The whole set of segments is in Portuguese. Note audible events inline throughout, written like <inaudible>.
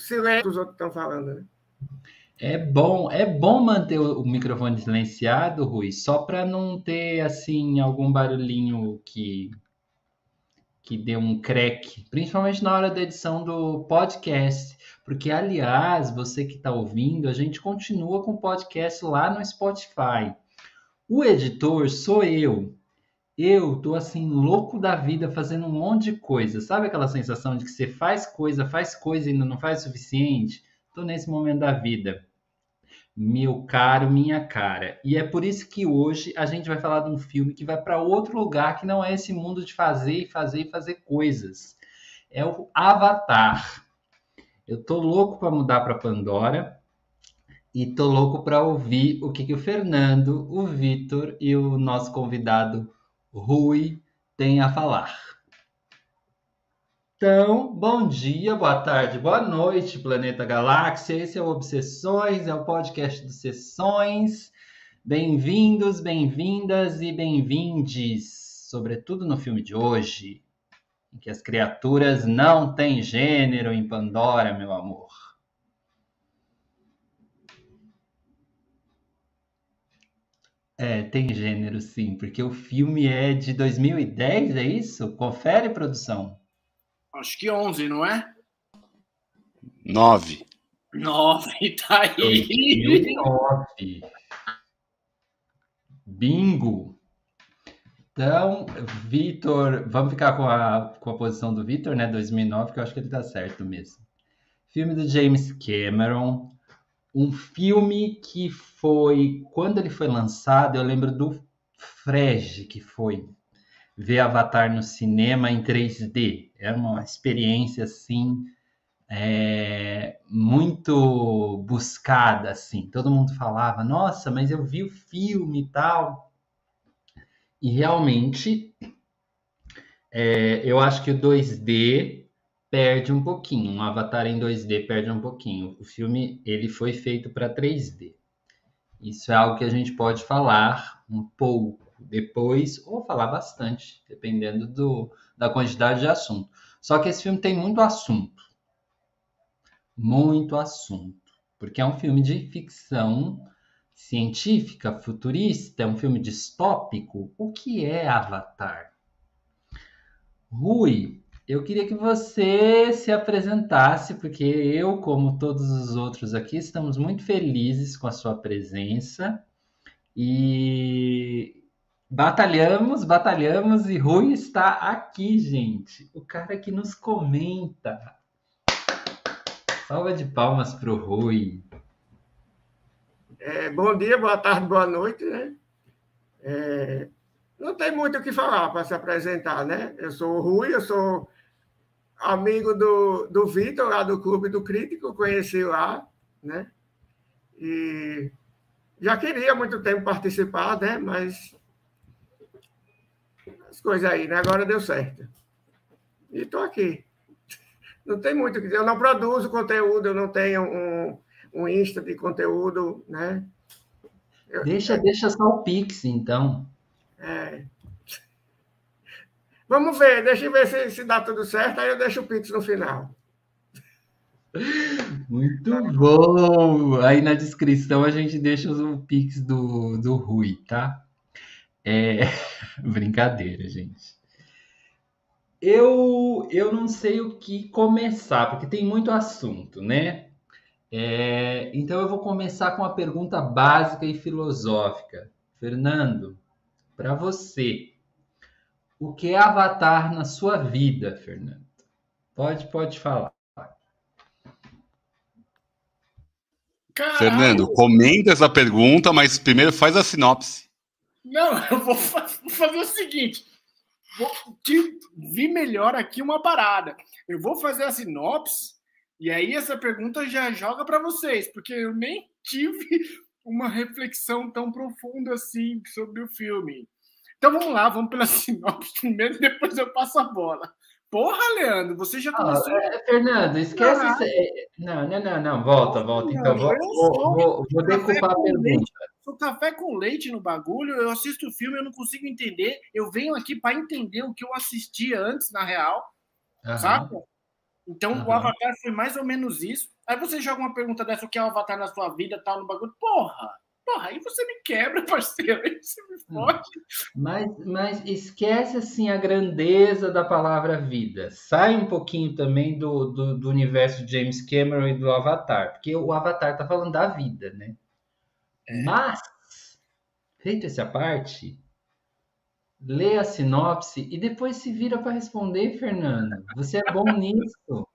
silêncio os outros estão falando, né? É bom, é bom manter o microfone silenciado, Rui, só para não ter assim algum barulhinho que que dê um crack, principalmente na hora da edição do podcast, porque aliás, você que está ouvindo, a gente continua com o podcast lá no Spotify. O editor sou eu. Eu tô assim louco da vida fazendo um monte de coisa. Sabe aquela sensação de que você faz coisa, faz coisa e ainda não faz o suficiente? Tô nesse momento da vida meu caro, minha cara. E é por isso que hoje a gente vai falar de um filme que vai para outro lugar que não é esse mundo de fazer e fazer e fazer coisas. É o Avatar. Eu tô louco para mudar para Pandora e tô louco para ouvir o que, que o Fernando, o Vitor e o nosso convidado Rui têm a falar. Então, bom dia, boa tarde, boa noite, Planeta Galáxia. Esse é o Obsessões, é o podcast dos Sessões. Bem-vindos, bem-vindas e bem-vindes, sobretudo no filme de hoje, em que as criaturas não têm gênero em Pandora, meu amor. É, tem gênero sim, porque o filme é de 2010, é isso? Confere, produção. Acho que 11, não é? 9. 9, <laughs> tá aí. 2009. Bingo. Então, Vitor, vamos ficar com a, com a posição do Vitor, né? 2009, que eu acho que ele tá certo mesmo. Filme do James Cameron. Um filme que foi, quando ele foi lançado, eu lembro do Frege que foi ver Avatar no cinema em 3D. Era uma experiência assim é, muito buscada, assim. Todo mundo falava, nossa, mas eu vi o filme e tal. E realmente, é, eu acho que o 2D perde um pouquinho. Um Avatar em 2D perde um pouquinho. O filme ele foi feito para 3D. Isso é algo que a gente pode falar um pouco depois ou falar bastante, dependendo do, da quantidade de assunto. Só que esse filme tem muito assunto. Muito assunto. Porque é um filme de ficção científica, futurista, é um filme distópico. O que é Avatar? Rui, eu queria que você se apresentasse, porque eu, como todos os outros aqui, estamos muito felizes com a sua presença. E Batalhamos, batalhamos e Rui está aqui, gente. O cara que nos comenta. Salva de palmas para o Rui. É, bom dia, boa tarde, boa noite, né? É, não tem muito o que falar para se apresentar, né? Eu sou o Rui, eu sou amigo do, do Vitor, lá do Clube do Crítico, conheci lá, né? E já queria muito tempo participar, né? Mas as coisas aí, né? Agora deu certo. E estou aqui. <laughs> Não tem muito o que dizer. Eu não produzo conteúdo, eu não tenho um, um Insta de conteúdo, né? Eu, deixa, deixa só o Pix, então. É. Vamos ver, deixa eu ver se, se dá tudo certo, aí eu deixo o Pix no final. Muito bom! Aí na descrição a gente deixa o Pix do, do Rui, tá? É <laughs> brincadeira, gente. Eu, eu não sei o que começar, porque tem muito assunto, né? É, então eu vou começar com uma pergunta básica e filosófica. Fernando, para você, o que é Avatar na sua vida, Fernando? Pode, pode falar. Caralho. Fernando, comenta essa pergunta, mas primeiro faz a sinopse. Não, <laughs> eu vou fazer o seguinte. Vou te vi melhor aqui uma parada. Eu vou fazer a sinopse e aí essa pergunta já joga para vocês, porque eu nem tive <laughs> uma reflexão tão profunda assim sobre o filme. Então vamos lá, vamos pela <laughs> sinopse primeiro depois eu passo a bola. Porra, Leandro, você já começou. Ah, Fernando, esquece. Não, não, não, não, volta, volta. Então, vou, vou, vou, vou decupar a pergunta sou café com leite no bagulho, eu assisto o filme, eu não consigo entender. Eu venho aqui para entender o que eu assistia antes, na real. Uhum. Sabe? Então, uhum. o Avatar foi mais ou menos isso. Aí você joga uma pergunta dessa, o que é o Avatar na sua vida, tal, no bagulho. Porra! Porra, aí você me quebra, <laughs> parceiro. Aí você me hum. fode. Mas, mas esquece, assim, a grandeza da palavra vida. Sai um pouquinho também do, do, do universo de James Cameron e do Avatar. Porque o Avatar tá falando da vida, né? É. Mas, feito essa parte, lê a sinopse e depois se vira para responder, Fernando. Você é bom <laughs> nisso.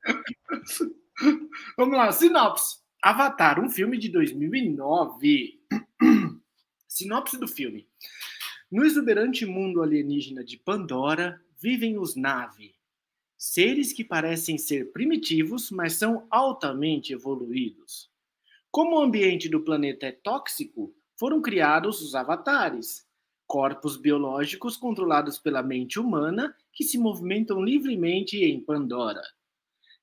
Vamos lá, sinopse. Avatar, um filme de 2009. Sinopse do filme. No exuberante mundo alienígena de Pandora, vivem os Na'vi, seres que parecem ser primitivos, mas são altamente evoluídos. Como o ambiente do planeta é tóxico, foram criados os avatares, corpos biológicos controlados pela mente humana que se movimentam livremente em Pandora.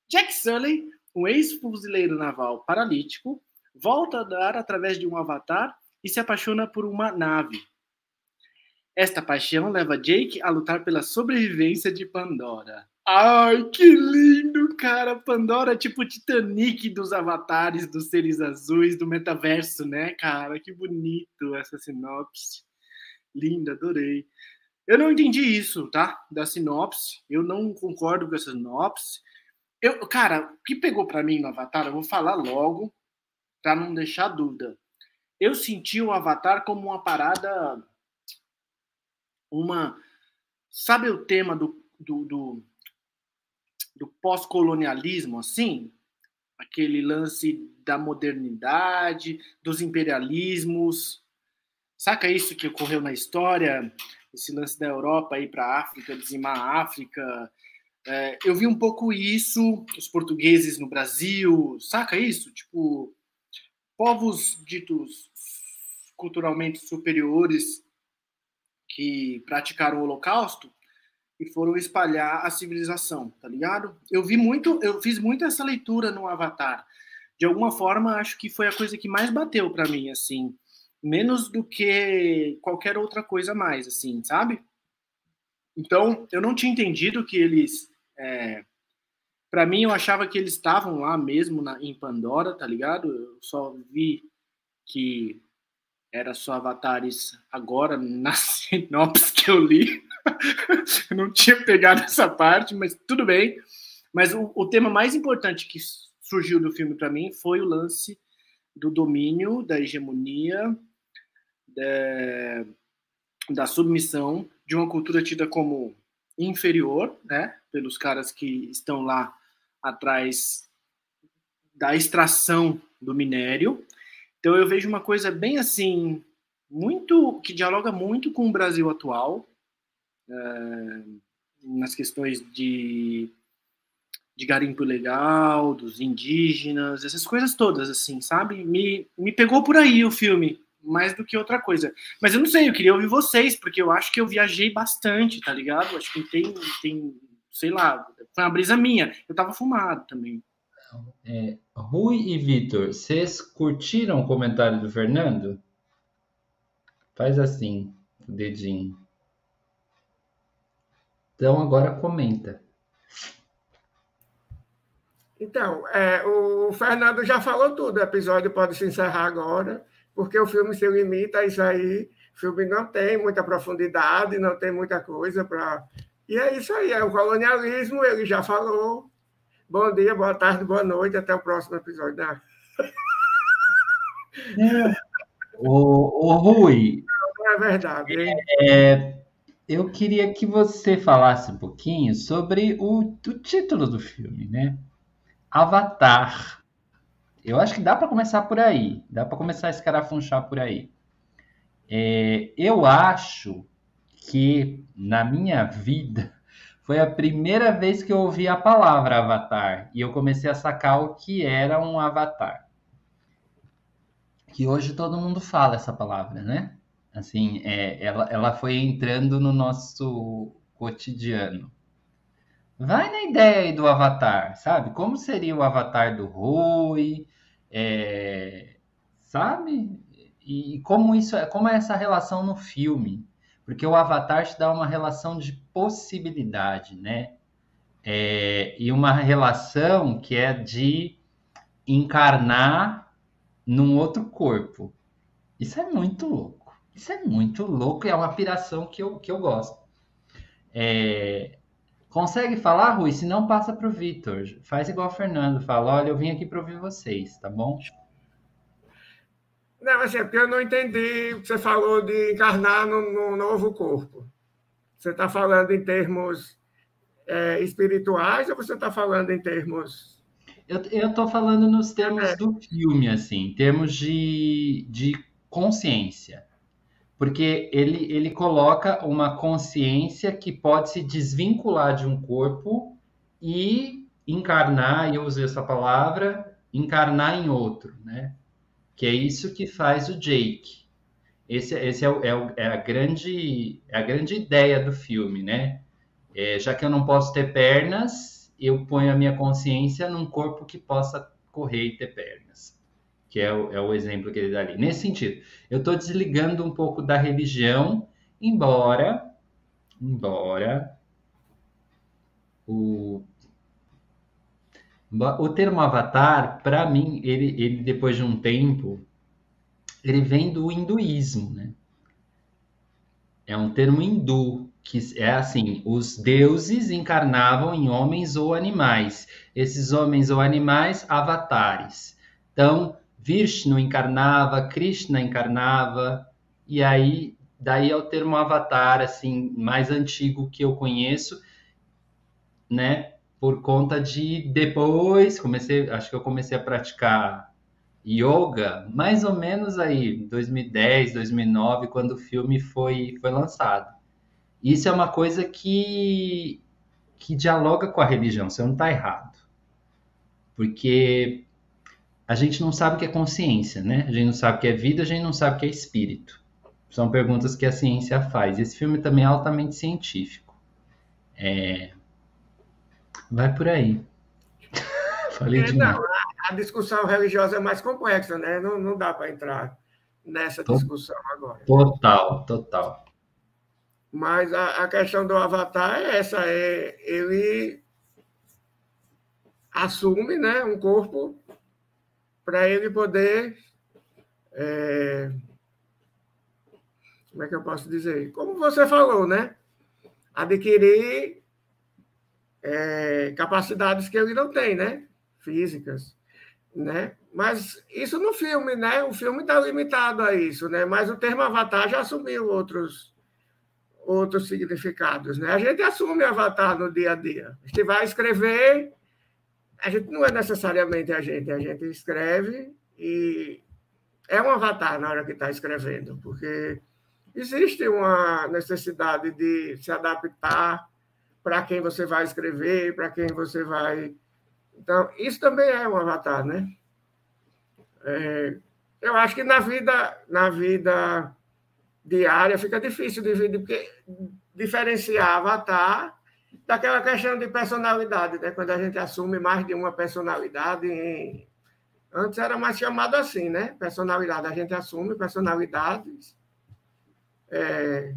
Jack Sully, um ex-fuzileiro naval paralítico, volta a dar através de um avatar e se apaixona por uma nave. Esta paixão leva Jake a lutar pela sobrevivência de Pandora. Ai, que lindo, cara! Pandora é tipo Titanic dos avatares, dos seres azuis, do metaverso, né, cara? Que bonito essa sinopse. Linda, adorei. Eu não entendi isso, tá? Da sinopse. Eu não concordo com essa sinopse. Eu, cara, o que pegou para mim no Avatar, eu vou falar logo, para não deixar dúvida. Eu senti o Avatar como uma parada. Uma. Sabe o tema do, do, do do pós-colonialismo, assim, aquele lance da modernidade, dos imperialismos. Saca isso que ocorreu na história? Esse lance da Europa ir para a África, dizimar a África. É, eu vi um pouco isso, os portugueses no Brasil, saca isso? Tipo, povos ditos culturalmente superiores que praticaram o Holocausto e foram espalhar a civilização, tá ligado? Eu vi muito, eu fiz muito essa leitura no Avatar. De alguma forma, acho que foi a coisa que mais bateu para mim, assim, menos do que qualquer outra coisa mais, assim, sabe? Então, eu não tinha entendido que eles, é... para mim, eu achava que eles estavam lá mesmo na, em Pandora, tá ligado? Eu só vi que era só avatares agora na <laughs> sinopse que eu li. <laughs> eu não tinha pegado essa parte, mas tudo bem. Mas o, o tema mais importante que surgiu do filme para mim foi o lance do domínio, da hegemonia, da, da submissão de uma cultura tida como inferior, né, pelos caras que estão lá atrás da extração do minério. Então eu vejo uma coisa bem assim, muito que dialoga muito com o Brasil atual, é, nas questões de, de garimpo legal, dos indígenas, essas coisas todas, assim, sabe? Me, me pegou por aí o filme, mais do que outra coisa. Mas eu não sei, eu queria ouvir vocês, porque eu acho que eu viajei bastante, tá ligado? Acho que tem, tem sei lá, foi uma brisa minha. Eu tava fumado também. É, Rui e Vitor, vocês curtiram o comentário do Fernando? Faz assim, o dedinho. Então agora comenta. Então, é, o Fernando já falou tudo, o episódio pode se encerrar agora, porque o filme se limita a isso aí. O filme não tem muita profundidade, não tem muita coisa para. E é isso aí, é o colonialismo, ele já falou. Bom dia, boa tarde, boa noite, até o próximo episódio. Né? É. O, o Rui. Não, não é verdade. É, eu queria que você falasse um pouquinho sobre o, o título do filme, né? Avatar. Eu acho que dá para começar por aí. Dá para começar a escarafunchar por aí. É, eu acho que na minha vida foi a primeira vez que eu ouvi a palavra avatar e eu comecei a sacar o que era um avatar. Que hoje todo mundo fala essa palavra, né? Assim, é, ela, ela foi entrando no nosso cotidiano. Vai na ideia aí do avatar, sabe? Como seria o avatar do Rui, é, sabe? E como isso, é, como é essa relação no filme? Porque o avatar te dá uma relação de possibilidade, né? é, e uma relação que é de encarnar num outro corpo. Isso é muito louco. Isso é muito louco e é uma piração que eu, que eu gosto. É, consegue falar, Rui? Se não, passa para o Vitor. Faz igual o Fernando. Fala, olha, eu vim aqui para ouvir vocês, tá bom? Não, assim, é porque eu não entendi o que você falou de encarnar num novo corpo. Você está falando em termos é, espirituais ou você está falando em termos. Eu estou falando nos termos é. do filme, assim, em termos de, de consciência. Porque ele, ele coloca uma consciência que pode se desvincular de um corpo e encarnar, eu usei essa palavra, encarnar em outro, né? Que é isso que faz o Jake. Esse, esse é, é, é, a grande, é a grande ideia do filme, né? É, já que eu não posso ter pernas, eu ponho a minha consciência num corpo que possa correr e ter pernas. Que é o, é o exemplo que ele dá ali. Nesse sentido, eu estou desligando um pouco da religião, embora, embora o, o termo avatar, para mim, ele, ele depois de um tempo, ele vem do hinduísmo, né? É um termo hindu, que é assim: os deuses encarnavam em homens ou animais. Esses homens ou animais, avatares. Então, Vishnu encarnava, Krishna encarnava, e aí daí é o termo avatar assim mais antigo que eu conheço, né? Por conta de depois comecei, acho que eu comecei a praticar yoga mais ou menos aí 2010, 2009, quando o filme foi foi lançado. Isso é uma coisa que, que dialoga com a religião, você não está errado. Porque a gente não sabe o que é consciência, né? A gente não sabe o que é vida, a gente não sabe o que é espírito. São perguntas que a ciência faz. Esse filme também é altamente científico. É... Vai por aí. <laughs> Falei é, demais. Não, a, discussão religiosa é mais complexa, né? Não, não dá para entrar nessa discussão agora. Total, total. Mas a, a questão do Avatar é essa, é ele assume né, um corpo para ele poder. É, como é que eu posso dizer? Como você falou, né? Adquirir é, capacidades que ele não tem, né? Físicas, né? Mas isso no filme, né? O filme está limitado a isso, né? Mas o termo avatar já assumiu outros outros significados. Né? A gente assume avatar no dia a dia. A gente vai escrever, a gente não é necessariamente a gente, a gente escreve e é um avatar na hora que está escrevendo, porque existe uma necessidade de se adaptar para quem você vai escrever, para quem você vai. Então, isso também é um avatar, né? É, eu acho que na vida, na vida diária, fica difícil dividir, porque diferenciar avatar daquela questão de personalidade, né? quando a gente assume mais de uma personalidade. Em... Antes era mais chamado assim, né? Personalidade. A gente assume personalidades. É...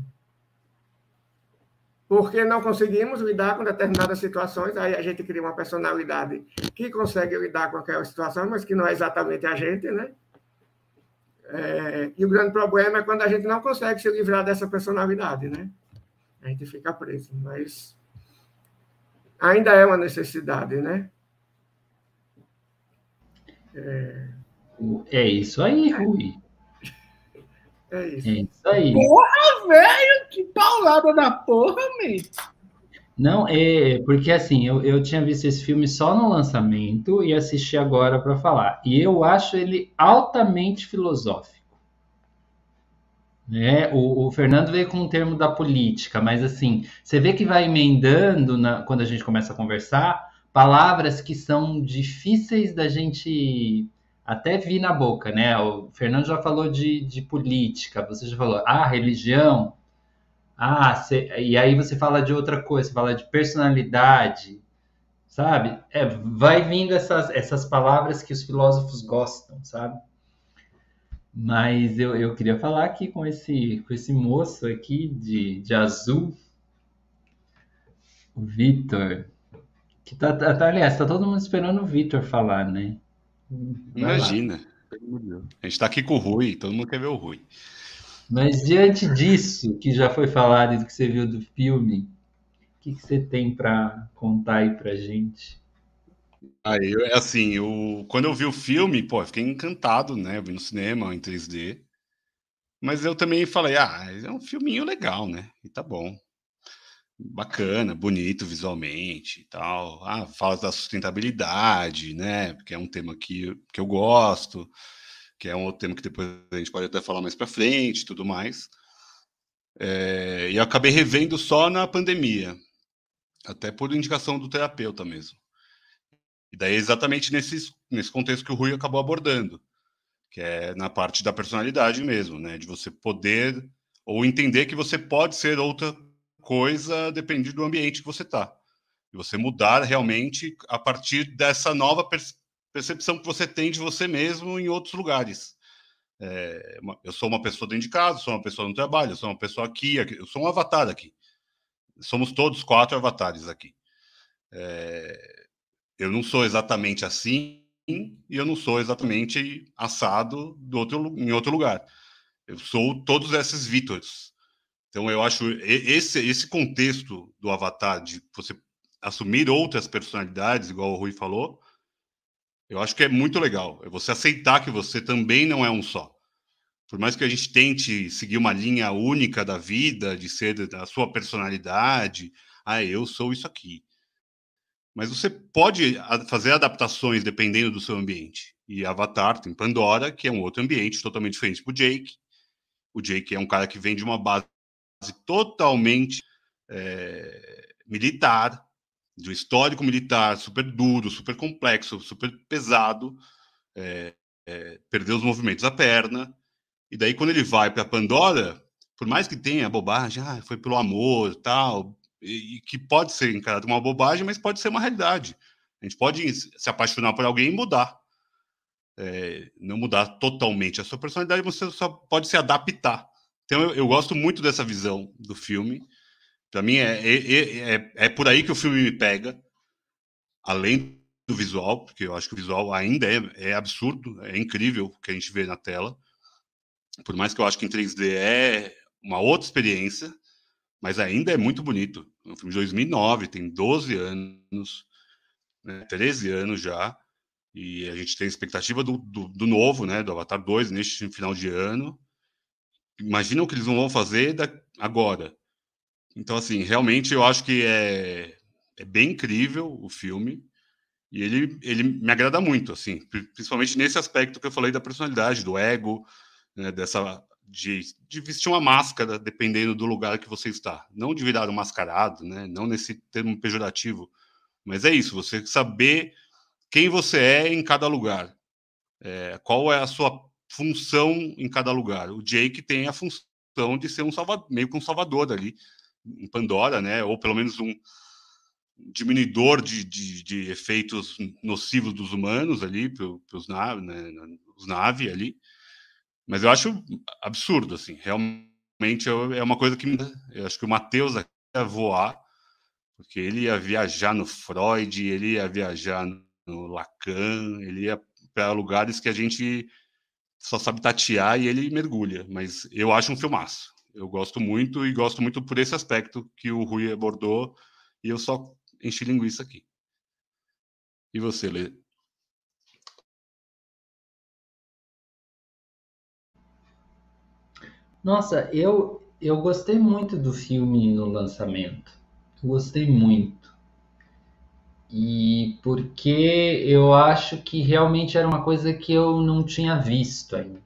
Porque não conseguimos lidar com determinadas situações, aí a gente cria uma personalidade que consegue lidar com aquela situação, mas que não é exatamente a gente, né? É, e o grande problema é quando a gente não consegue se livrar dessa personalidade, né? A gente fica preso, mas ainda é uma necessidade, né? É, é isso aí, Rui. É isso. É isso aí. Porra, velho! Que paulada da porra, man! Não, é porque assim, eu, eu tinha visto esse filme só no lançamento e assisti agora para falar. E eu acho ele altamente filosófico. É, o, o, Fernando veio com o termo da política, mas assim, você vê que vai emendando na, quando a gente começa a conversar palavras que são difíceis da gente até vir na boca, né? O Fernando já falou de, de política, você já falou, ah, religião, ah, cê, e aí você fala de outra coisa, você fala de personalidade, sabe? É, vai vindo essas, essas palavras que os filósofos gostam, sabe? Mas eu, eu queria falar aqui com esse, com esse moço aqui de, de azul, o Vitor. Que tá, tá, tá, aliás, tá todo mundo esperando o Vitor falar, né? Vai Imagina. Lá. A gente tá aqui com o Rui, todo mundo quer ver o Rui. Mas diante disso, que já foi falado e do que você viu do filme, o que, que você tem para contar aí pra gente? Aí, eu, assim, eu, quando eu vi o filme, pô, eu fiquei encantado, né? Eu vi no cinema, em 3D. Mas eu também falei, ah, é um filminho legal, né? E tá bom bacana, bonito visualmente e tal. Ah, fala da sustentabilidade, né? Porque é um tema que, que eu gosto, que é um outro tema que depois a gente pode até falar mais para frente tudo mais. É, e eu acabei revendo só na pandemia, até por indicação do terapeuta mesmo. E daí exatamente nesse, nesse contexto que o Rui acabou abordando, que é na parte da personalidade mesmo, né? De você poder ou entender que você pode ser outra coisa depende do ambiente que você está. E você mudar realmente a partir dessa nova percepção que você tem de você mesmo em outros lugares. É, eu sou uma pessoa dentro de casa, sou uma pessoa no trabalho, sou uma pessoa aqui, aqui eu sou um avatar aqui. Somos todos quatro avatares aqui. É, eu não sou exatamente assim e eu não sou exatamente assado do outro, em outro lugar. Eu sou todos esses Vítors. Então, eu acho esse, esse contexto do Avatar, de você assumir outras personalidades, igual o Rui falou, eu acho que é muito legal. É você aceitar que você também não é um só. Por mais que a gente tente seguir uma linha única da vida, de ser da sua personalidade, ah, eu sou isso aqui. Mas você pode fazer adaptações dependendo do seu ambiente. E Avatar tem Pandora, que é um outro ambiente totalmente diferente para o Jake. O Jake é um cara que vem de uma base totalmente é, militar, de um histórico militar super duro, super complexo, super pesado, é, é, perdeu os movimentos da perna, e daí quando ele vai para Pandora, por mais que tenha bobagem, ah, foi pelo amor, tal, e, e, que pode ser encarado uma bobagem, mas pode ser uma realidade. A gente pode se apaixonar por alguém e mudar. É, não mudar totalmente a sua personalidade, você só pode se adaptar. Então eu, eu gosto muito dessa visão do filme. Para mim é, é, é, é, por aí que o filme me pega, além do visual, porque eu acho que o visual ainda é, é absurdo, é incrível o que a gente vê na tela. Por mais que eu acho que em 3D é uma outra experiência, mas ainda é muito bonito. É um filme de 2009, tem 12 anos, né, 13 anos já, e a gente tem expectativa do, do, do novo, né, do Avatar 2 neste final de ano imagina o que eles não vão fazer da, agora. Então, assim, realmente eu acho que é, é bem incrível o filme. E ele, ele me agrada muito, assim, principalmente nesse aspecto que eu falei da personalidade, do ego, né, dessa de, de, vestir uma máscara dependendo do lugar que você está. Não de virar um mascarado, né? não nesse termo pejorativo, mas é isso, você saber quem você é em cada lugar. É, qual é a sua função em cada lugar. O Jake tem a função de ser um salvador, meio que um salvador ali, em Pandora, né? Ou pelo menos um diminuidor de, de, de efeitos nocivos dos humanos ali, para os naves, né? os nave ali. Mas eu acho absurdo, assim. Realmente é uma coisa que eu acho que o Matheus ia voar, porque ele ia viajar no Freud, ele ia viajar no Lacan, ele ia para lugares que a gente só sabe tatear e ele mergulha. Mas eu acho um filmaço. Eu gosto muito e gosto muito por esse aspecto que o Rui abordou e eu só enchi linguiça aqui. E você, Lê? Nossa, eu, eu gostei muito do filme no lançamento. Gostei muito e porque eu acho que realmente era uma coisa que eu não tinha visto ainda.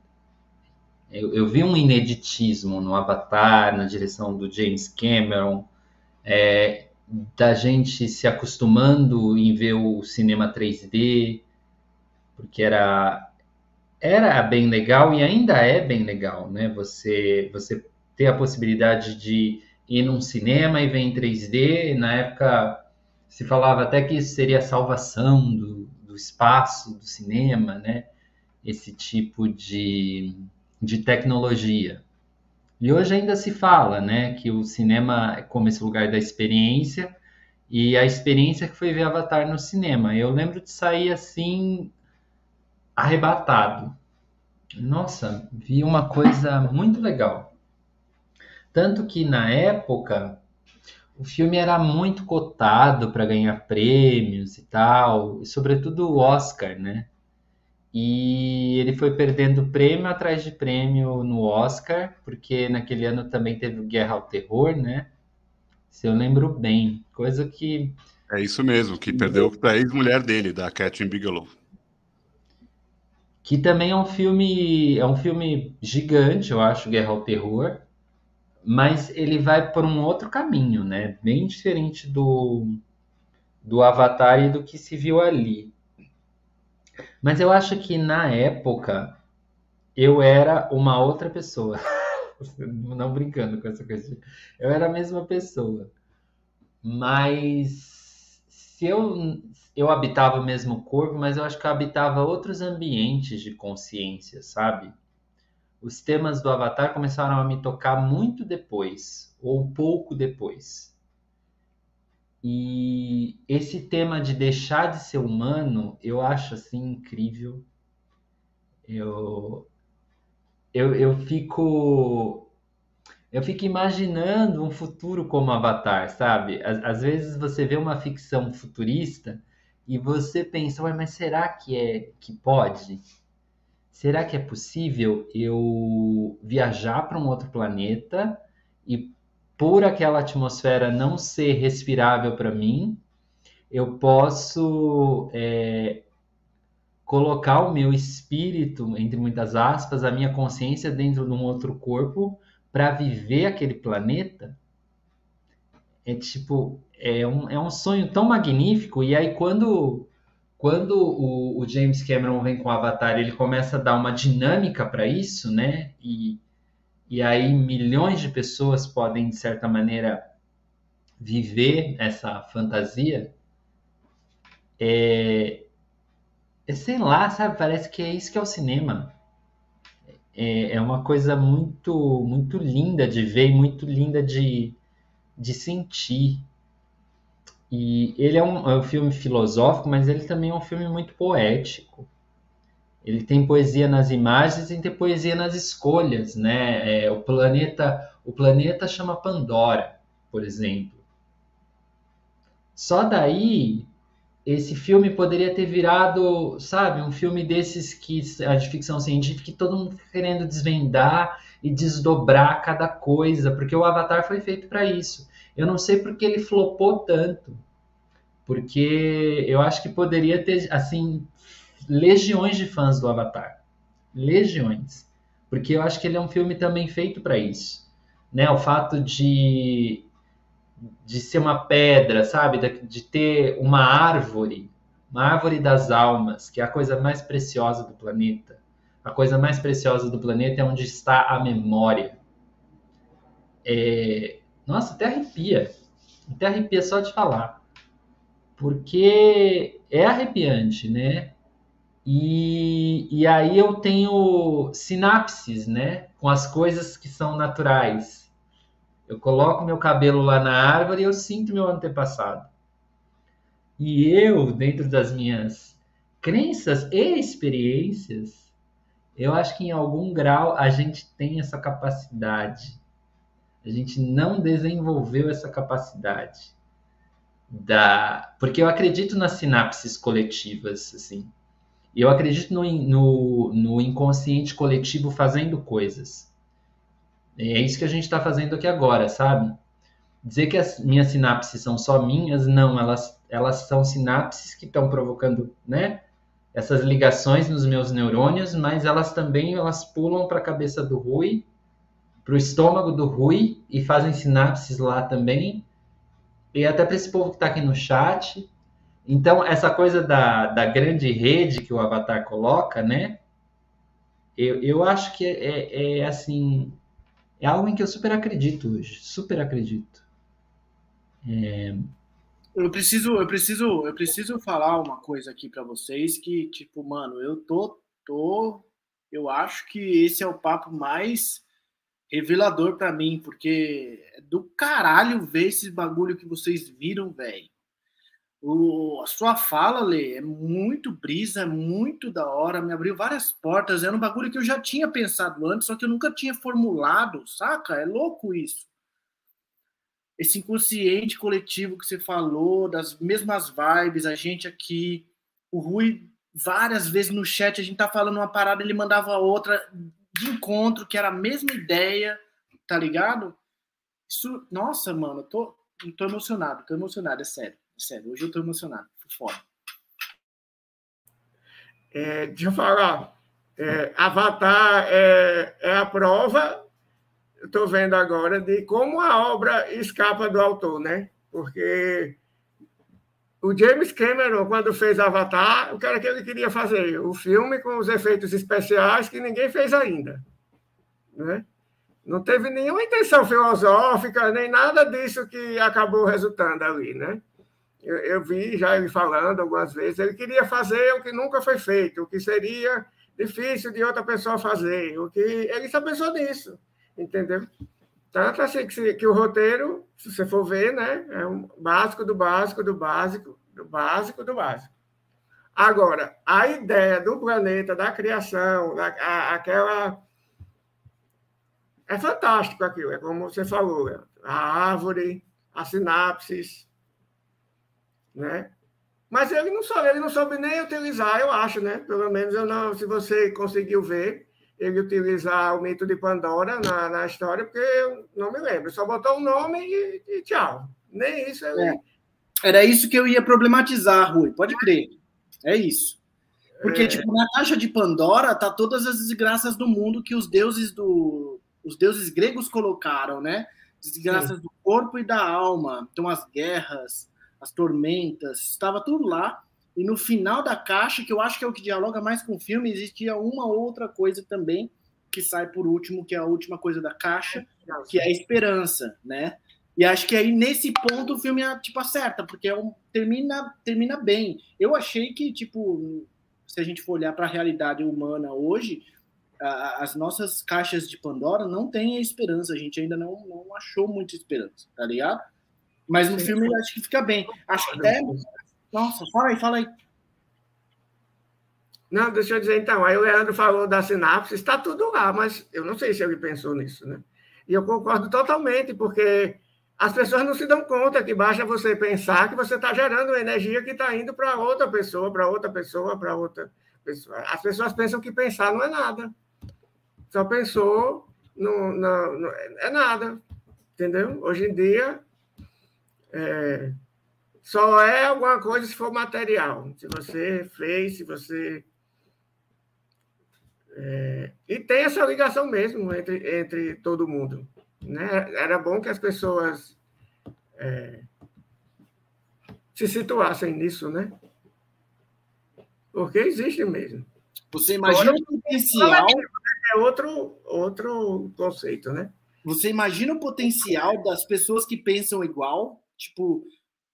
Eu, eu vi um ineditismo no Avatar, na direção do James Cameron, é, da gente se acostumando em ver o cinema 3D, porque era era bem legal e ainda é bem legal, né? Você você ter a possibilidade de ir num cinema e ver em 3D, na época se falava até que isso seria a salvação do, do espaço, do cinema, né? Esse tipo de, de tecnologia. E hoje ainda se fala, né, que o cinema é como esse lugar da experiência e a experiência que foi ver Avatar no cinema. Eu lembro de sair assim arrebatado. Nossa, vi uma coisa muito legal. Tanto que na época o filme era muito cotado para ganhar prêmios e tal, e sobretudo o Oscar, né? E ele foi perdendo prêmio atrás de prêmio no Oscar, porque naquele ano também teve Guerra ao Terror, né? Se eu lembro bem, coisa que é isso mesmo, que perdeu para a ex-mulher dele, da Catherine Bigelow que também é um filme é um filme gigante, eu acho, Guerra ao Terror, mas ele vai por um outro caminho, né? Bem diferente do do Avatar e do que se viu ali. Mas eu acho que na época eu era uma outra pessoa. <laughs> Não brincando com essa coisa. Eu era a mesma pessoa. Mas se eu eu habitava o mesmo corpo, mas eu acho que eu habitava outros ambientes de consciência, sabe? Os temas do Avatar começaram a me tocar muito depois, ou pouco depois. E esse tema de deixar de ser humano, eu acho assim incrível. Eu, eu, eu fico eu fico imaginando um futuro como Avatar, sabe? Às, às vezes você vê uma ficção futurista e você pensa, mas será que é que pode? Será que é possível eu viajar para um outro planeta e por aquela atmosfera não ser respirável para mim, eu posso é, colocar o meu espírito, entre muitas aspas, a minha consciência dentro de um outro corpo para viver aquele planeta? É tipo, é um, é um sonho tão magnífico. E aí, quando, quando o, o James Cameron vem com o Avatar, ele começa a dar uma dinâmica para isso, né? E, e aí, milhões de pessoas podem, de certa maneira, viver essa fantasia. É, é, sei lá, sabe? Parece que é isso que é o cinema. É, é uma coisa muito, muito linda de ver e muito linda de, de sentir. E ele é um, é um filme filosófico, mas ele também é um filme muito poético. Ele tem poesia nas imagens e tem poesia nas escolhas, né? É, o planeta, o planeta chama Pandora, por exemplo. Só daí esse filme poderia ter virado, sabe, um filme desses que a de ficção científica que todo mundo querendo desvendar e desdobrar cada coisa, porque o Avatar foi feito para isso. Eu não sei porque ele flopou tanto. Porque eu acho que poderia ter, assim, legiões de fãs do Avatar. Legiões. Porque eu acho que ele é um filme também feito para isso. Né? O fato de, de ser uma pedra, sabe? De, ter uma árvore, uma árvore das almas, que é a coisa mais preciosa do planeta. A coisa mais preciosa do planeta é onde está a memória. É, nossa, até arrepia. Até arrepia só de falar. Porque é arrepiante, né? E, e aí eu tenho sinapses, né? Com as coisas que são naturais. Eu coloco meu cabelo lá na árvore e eu sinto meu antepassado. E eu, dentro das minhas crenças e experiências, eu acho que em algum grau a gente tem essa capacidade a gente não desenvolveu essa capacidade da, porque eu acredito nas sinapses coletivas, assim. Eu acredito no, no, no inconsciente coletivo fazendo coisas. É isso que a gente está fazendo aqui agora, sabe? Dizer que as minhas sinapses são só minhas, não, elas, elas são sinapses que estão provocando, né? Essas ligações nos meus neurônios, mas elas também elas pulam para a cabeça do Rui para o estômago do Rui e fazem sinapses lá também. E até para esse povo que está aqui no chat. Então, essa coisa da, da grande rede que o Avatar coloca, né? Eu, eu acho que é, é, é assim. É algo em que eu super acredito hoje. Super acredito. É... Eu preciso, eu preciso, eu preciso falar uma coisa aqui para vocês que, tipo, mano, eu tô, tô, eu acho que esse é o papo mais revelador para mim, porque é do caralho ver esse bagulho que vocês viram, velho. A sua fala, Lê, é muito brisa, é muito da hora, me abriu várias portas. Era um bagulho que eu já tinha pensado antes, só que eu nunca tinha formulado, saca? É louco isso. Esse inconsciente coletivo que você falou, das mesmas vibes, a gente aqui, o Rui, várias vezes no chat, a gente tá falando uma parada, ele mandava outra de encontro, que era a mesma ideia, tá ligado? Isso, nossa, mano, eu tô, eu tô emocionado, tô emocionado, é sério. Sério, hoje eu tô emocionado. Foda. É, deixa eu falar. É, Avatar é, é a prova, eu estou vendo agora, de como a obra escapa do autor, né? Porque o James Cameron, quando fez Avatar, o que era que ele queria fazer? O filme com os efeitos especiais que ninguém fez ainda. Né? Não teve nenhuma intenção filosófica, nem nada disso que acabou resultando ali, né? Eu, eu, vi já ele falando algumas vezes, ele queria fazer o que nunca foi feito, o que seria difícil de outra pessoa fazer, o que ele só pensou nisso, entendeu? Tanto assim que, que o roteiro, se você for ver, né, é um básico do básico do básico, do básico do básico. Agora, a ideia do planeta, da criação, da, a, aquela. É fantástico aquilo, é como você falou, a árvore, as sinapses, né? Mas ele não soube, ele não soube nem utilizar, eu acho, né? Pelo menos eu não, se você conseguiu ver ele utilizar o mito de Pandora na, na história, porque eu não me lembro. Só botou o nome e, e tchau. Nem isso é. Era isso que eu ia problematizar, Rui. Pode crer. É isso. Porque, é... tipo, na caixa de Pandora tá todas as desgraças do mundo que os deuses do. Os deuses gregos colocaram, né? Desgraças Sim. do corpo e da alma. Então, as guerras, as tormentas, estava tudo lá. E no final da caixa, que eu acho que é o que dialoga mais com o filme, existia uma outra coisa também que sai por último, que é a última coisa da caixa, que é a esperança, né? E acho que aí nesse ponto o filme tipo acerta, porque é um, termina termina bem. Eu achei que tipo se a gente for olhar para a realidade humana hoje, a, as nossas caixas de Pandora não têm a esperança, a gente ainda não, não achou muita esperança, tá ligado? Mas no Sim. filme acho que fica bem. Acho que até. Nossa, fala aí, fala aí. Não, deixa eu dizer então. Aí o Leandro falou da sinapse, está tudo lá, mas eu não sei se ele pensou nisso, né? E eu concordo totalmente, porque as pessoas não se dão conta que basta você pensar que você está gerando energia que está indo para outra pessoa, para outra pessoa, para outra pessoa. As pessoas pensam que pensar não é nada. Só pensou, não, não, é nada. Entendeu? Hoje em dia, é, só é alguma coisa se for material. Se você fez, se você. É, e tem essa ligação mesmo entre, entre todo mundo. Né? Era bom que as pessoas é, se situassem nisso, né? Porque existe mesmo. Você imagina o potencial. É outro, outro conceito, né? Você imagina o potencial das pessoas que pensam igual tipo,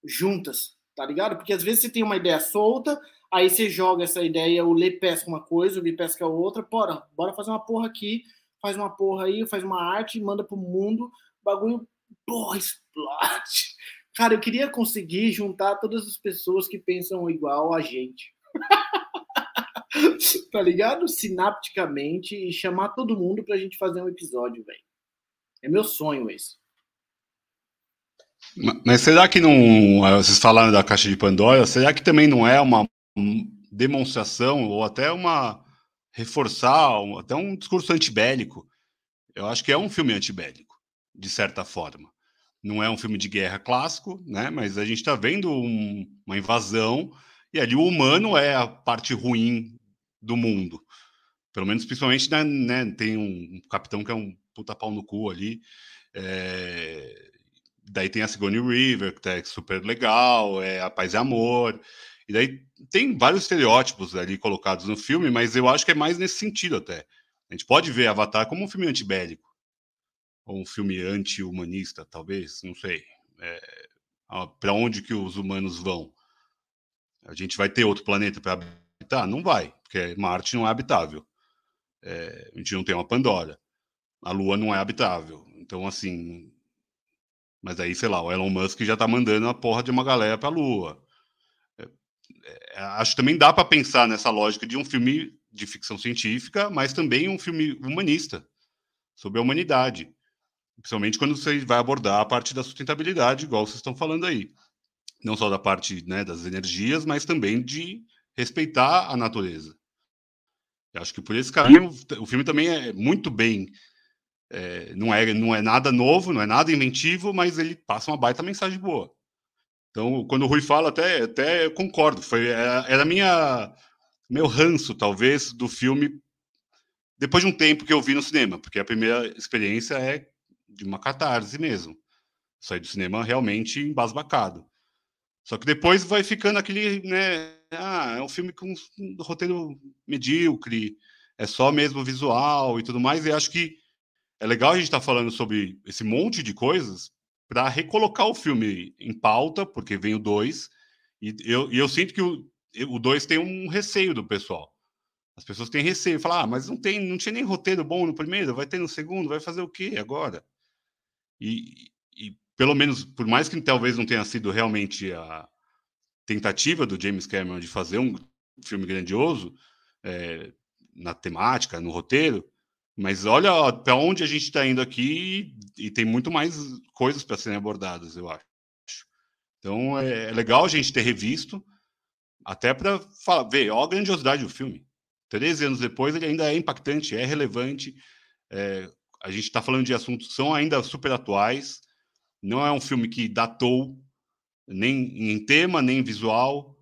juntas, tá ligado? Porque às vezes você tem uma ideia solta, aí você joga essa ideia, o Lê pesca uma coisa, o Lê pesca outra, bora, bora fazer uma porra aqui, faz uma porra aí, faz uma arte, manda pro mundo, bagulho, porra, explode. <laughs> Cara, eu queria conseguir juntar todas as pessoas que pensam igual a gente. <laughs> tá ligado? Sinapticamente e chamar todo mundo pra gente fazer um episódio, velho. É meu sonho esse. Mas será que não. Vocês falaram da caixa de Pandora, será que também não é uma demonstração ou até uma. reforçar, até um discurso antibélico? Eu acho que é um filme antibélico, de certa forma. Não é um filme de guerra clássico, né? Mas a gente está vendo um, uma invasão e ali o humano é a parte ruim do mundo. Pelo menos, principalmente, né, né tem um, um capitão que é um puta pau no cu ali. É, daí tem a Sigourney River, que é super legal, é a Paz e Amor. E daí tem vários estereótipos ali colocados no filme, mas eu acho que é mais nesse sentido até. A gente pode ver Avatar como um filme antibélico, ou um filme anti-humanista, talvez, não sei. É, para onde que os humanos vão? A gente vai ter outro planeta para habitar? Não vai, porque Marte não é habitável. É, a gente não tem uma Pandora. A Lua não é habitável. Então, assim, mas aí, sei lá, o Elon Musk já tá mandando a porra de uma galera pra Lua. é, acho que também dá para pensar nessa lógica de um filme de ficção científica, mas também um filme humanista sobre a humanidade, principalmente quando você vai abordar a parte da sustentabilidade, igual vocês estão falando aí, não só da parte né, das energias, mas também de respeitar a natureza. Eu acho que por esse caminho o filme também é muito bem é, não, é, não é nada novo, não é nada inventivo, mas ele passa uma baita mensagem boa. Então, quando o Rui fala, até, até concordo. Foi, era, era minha, meu ranço, talvez, do filme depois de um tempo que eu vi no cinema, porque a primeira experiência é de uma catarse mesmo. Sair do cinema realmente embasbacado. Só que depois vai ficando aquele, né? Ah, é um filme com um roteiro medíocre, é só mesmo visual e tudo mais. E acho que é legal a gente estar tá falando sobre esse monte de coisas para recolocar o filme em pauta, porque vem o 2, e eu, e eu sinto que o 2 tem um receio do pessoal. As pessoas têm receio, falar, ah, mas não tem, não tinha nem roteiro bom no primeiro, vai ter no segundo, vai fazer o quê agora? E, e pelo menos, por mais que talvez não tenha sido realmente a tentativa do James Cameron de fazer um filme grandioso é, na temática, no roteiro, mas olha para onde a gente está indo aqui e tem muito mais coisas para serem abordadas, eu acho. Então é, é legal a gente ter revisto, até para ver ó, a grandiosidade do filme. Treze anos depois, ele ainda é impactante, é relevante. É, a gente está falando de assuntos que são ainda super atuais. Não é um filme que datou nem em tema, nem em visual.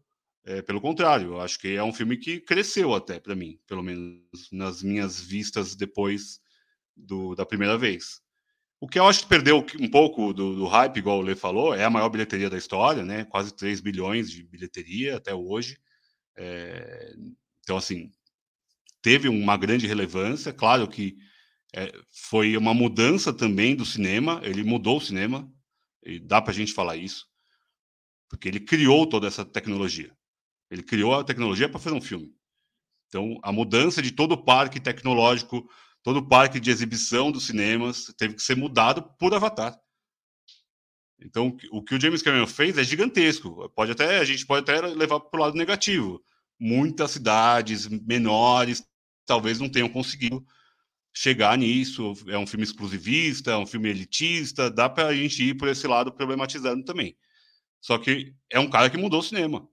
É, pelo contrário, eu acho que é um filme que cresceu até para mim, pelo menos nas minhas vistas depois do, da primeira vez. O que eu acho que perdeu um pouco do, do, hype, igual o Lê falou, é a maior bilheteria da história, né? Quase 3 bilhões de bilheteria até hoje. É, então, assim, teve uma grande relevância. Claro que é, foi uma mudança também do cinema, ele mudou o cinema, e dá para a gente falar isso, porque ele criou toda essa tecnologia. Ele criou a tecnologia para fazer um filme. Então, a mudança de todo o parque tecnológico, todo o parque de exibição dos cinemas, teve que ser mudado por Avatar. Então, o que o James Cameron fez é gigantesco. Pode até a gente pode até levar para o lado negativo. Muitas cidades menores talvez não tenham conseguido chegar nisso. É um filme exclusivista, é um filme elitista. Dá para a gente ir por esse lado problematizando também. Só que é um cara que mudou o cinema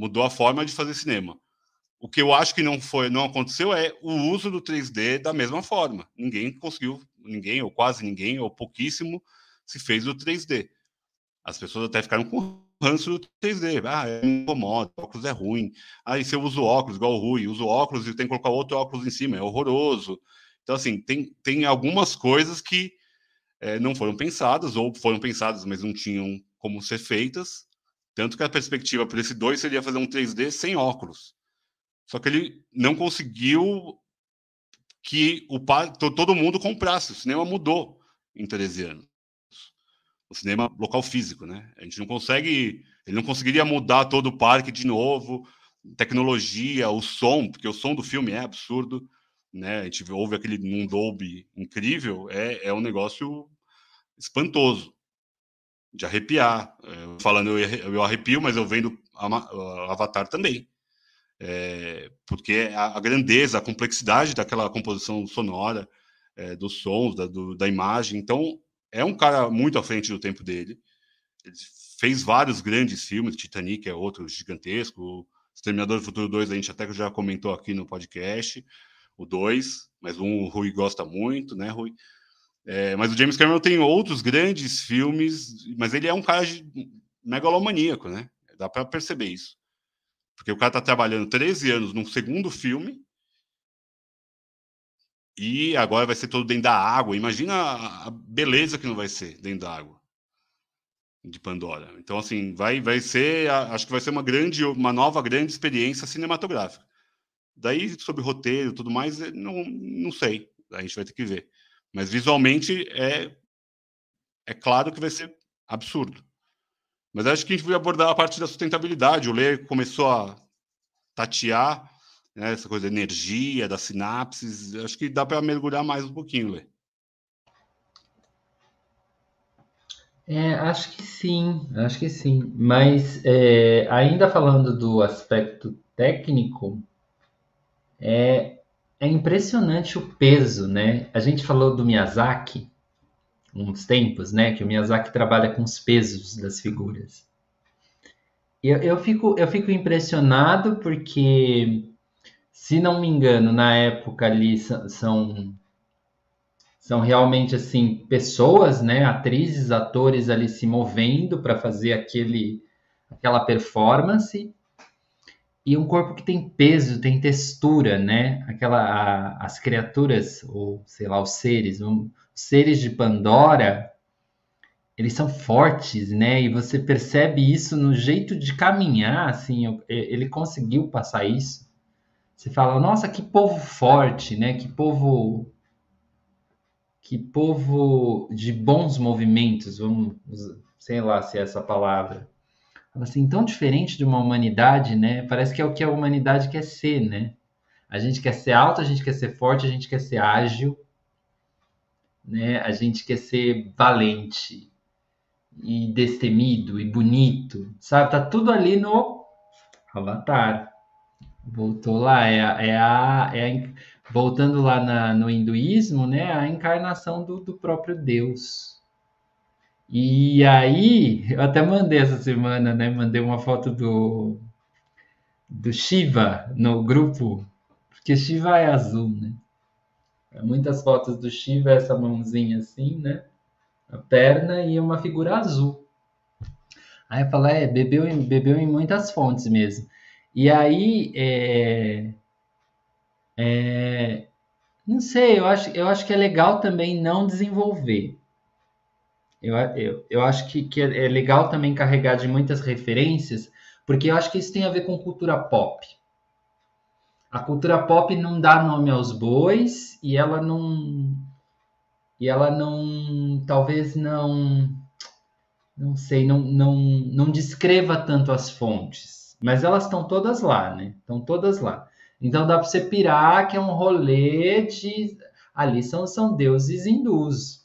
mudou a forma de fazer cinema. O que eu acho que não foi, não aconteceu é o uso do 3D da mesma forma. Ninguém conseguiu, ninguém ou quase ninguém ou pouquíssimo se fez o 3D. As pessoas até ficaram com ranço do 3D. Ah, é incomoda, óculos é ruim. Aí ah, se eu uso óculos, igual o Rui, uso óculos e tem que colocar outro óculos em cima, é horroroso. Então, assim, tem, tem algumas coisas que é, não foram pensadas, ou foram pensadas, mas não tinham como ser feitas. Tanto que a perspectiva para esse 2 seria fazer um 3D sem óculos. Só que ele não conseguiu que o todo mundo comprasse. O cinema mudou em 13 anos. O cinema local físico, né? A gente não consegue, ele não conseguiria mudar todo o parque de novo, tecnologia, o som, porque o som do filme é absurdo, né? A gente ouve aquele num Dolby incrível, é, é um negócio espantoso de arrepiar. É, falando, eu, eu arrepio, mas eu vendo Avatar também. É, porque a, a, grandeza, a complexidade daquela composição sonora, é, dos sons, da, do, da imagem. Então, é um cara muito à frente do tempo dele. Ele fez vários grandes filmes, Titanic é outro gigantesco, Exterminador do Futuro 2 a gente até já comentou aqui no podcast, o 2, mas um o Rui gosta muito, né, Rui? É, mas o James Cameron tem outros grandes filmes, mas ele é um cara megalomaníaco, né? Dá para perceber isso. Porque o cara está trabalhando 13 anos num segundo filme e agora vai ser todo dentro da água. Imagina a beleza que não vai ser dentro da água de Pandora. Então, assim, vai, vai ser, acho que vai ser uma grande, uma nova grande experiência cinematográfica. Daí, sobre roteiro e tudo mais, não, não sei. A gente vai ter que ver. Mas visualmente é, é claro que vai ser absurdo. Mas acho que a gente vai abordar a parte da sustentabilidade. O Lê começou a tatear né, essa coisa da energia, das sinapses. Acho que dá para mergulhar mais um pouquinho, Lê. É, acho que sim, acho que sim. Mas é, ainda falando do aspecto técnico, é, é impressionante o peso, né? A gente falou do Miyazaki uns tempos, né? Que o Miyazaki trabalha com os pesos das figuras. Eu, eu, fico, eu fico impressionado porque, se não me engano, na época ali são, são realmente assim pessoas, né? Atrizes, atores ali se movendo para fazer aquele, aquela performance e um corpo que tem peso, tem textura, né? Aquela, a, as criaturas, ou sei lá, os seres, os seres de Pandora, eles são fortes, né? E você percebe isso no jeito de caminhar, assim, ele conseguiu passar isso. Você fala, nossa, que povo forte, né? Que povo que povo de bons movimentos, vamos, sei lá se é essa palavra assim, tão diferente de uma humanidade, né? Parece que é o que a humanidade quer ser, né? A gente quer ser alto, a gente quer ser forte, a gente quer ser ágil, né? A gente quer ser valente e destemido e bonito, sabe? Tá tudo ali no Avatar. Voltou lá, é a, é a, é a voltando lá na, no hinduísmo, né? A encarnação do, do próprio Deus. E aí, eu até mandei essa semana, né? Mandei uma foto do, do Shiva no grupo, porque Shiva é azul, né? Muitas fotos do Shiva, essa mãozinha assim, né? A perna e uma figura azul. Aí eu falei, é, bebeu em, bebeu em muitas fontes mesmo. E aí, é, é, não sei, eu acho, eu acho que é legal também não desenvolver. Eu, eu, eu acho que, que é legal também carregar de muitas referências, porque eu acho que isso tem a ver com cultura pop. A cultura pop não dá nome aos bois e ela não. E ela não. Talvez não. Não sei, não, não, não descreva tanto as fontes. Mas elas estão todas lá, né? Estão todas lá. Então dá para você pirar que é um rolê de. Ali são, são deuses hindus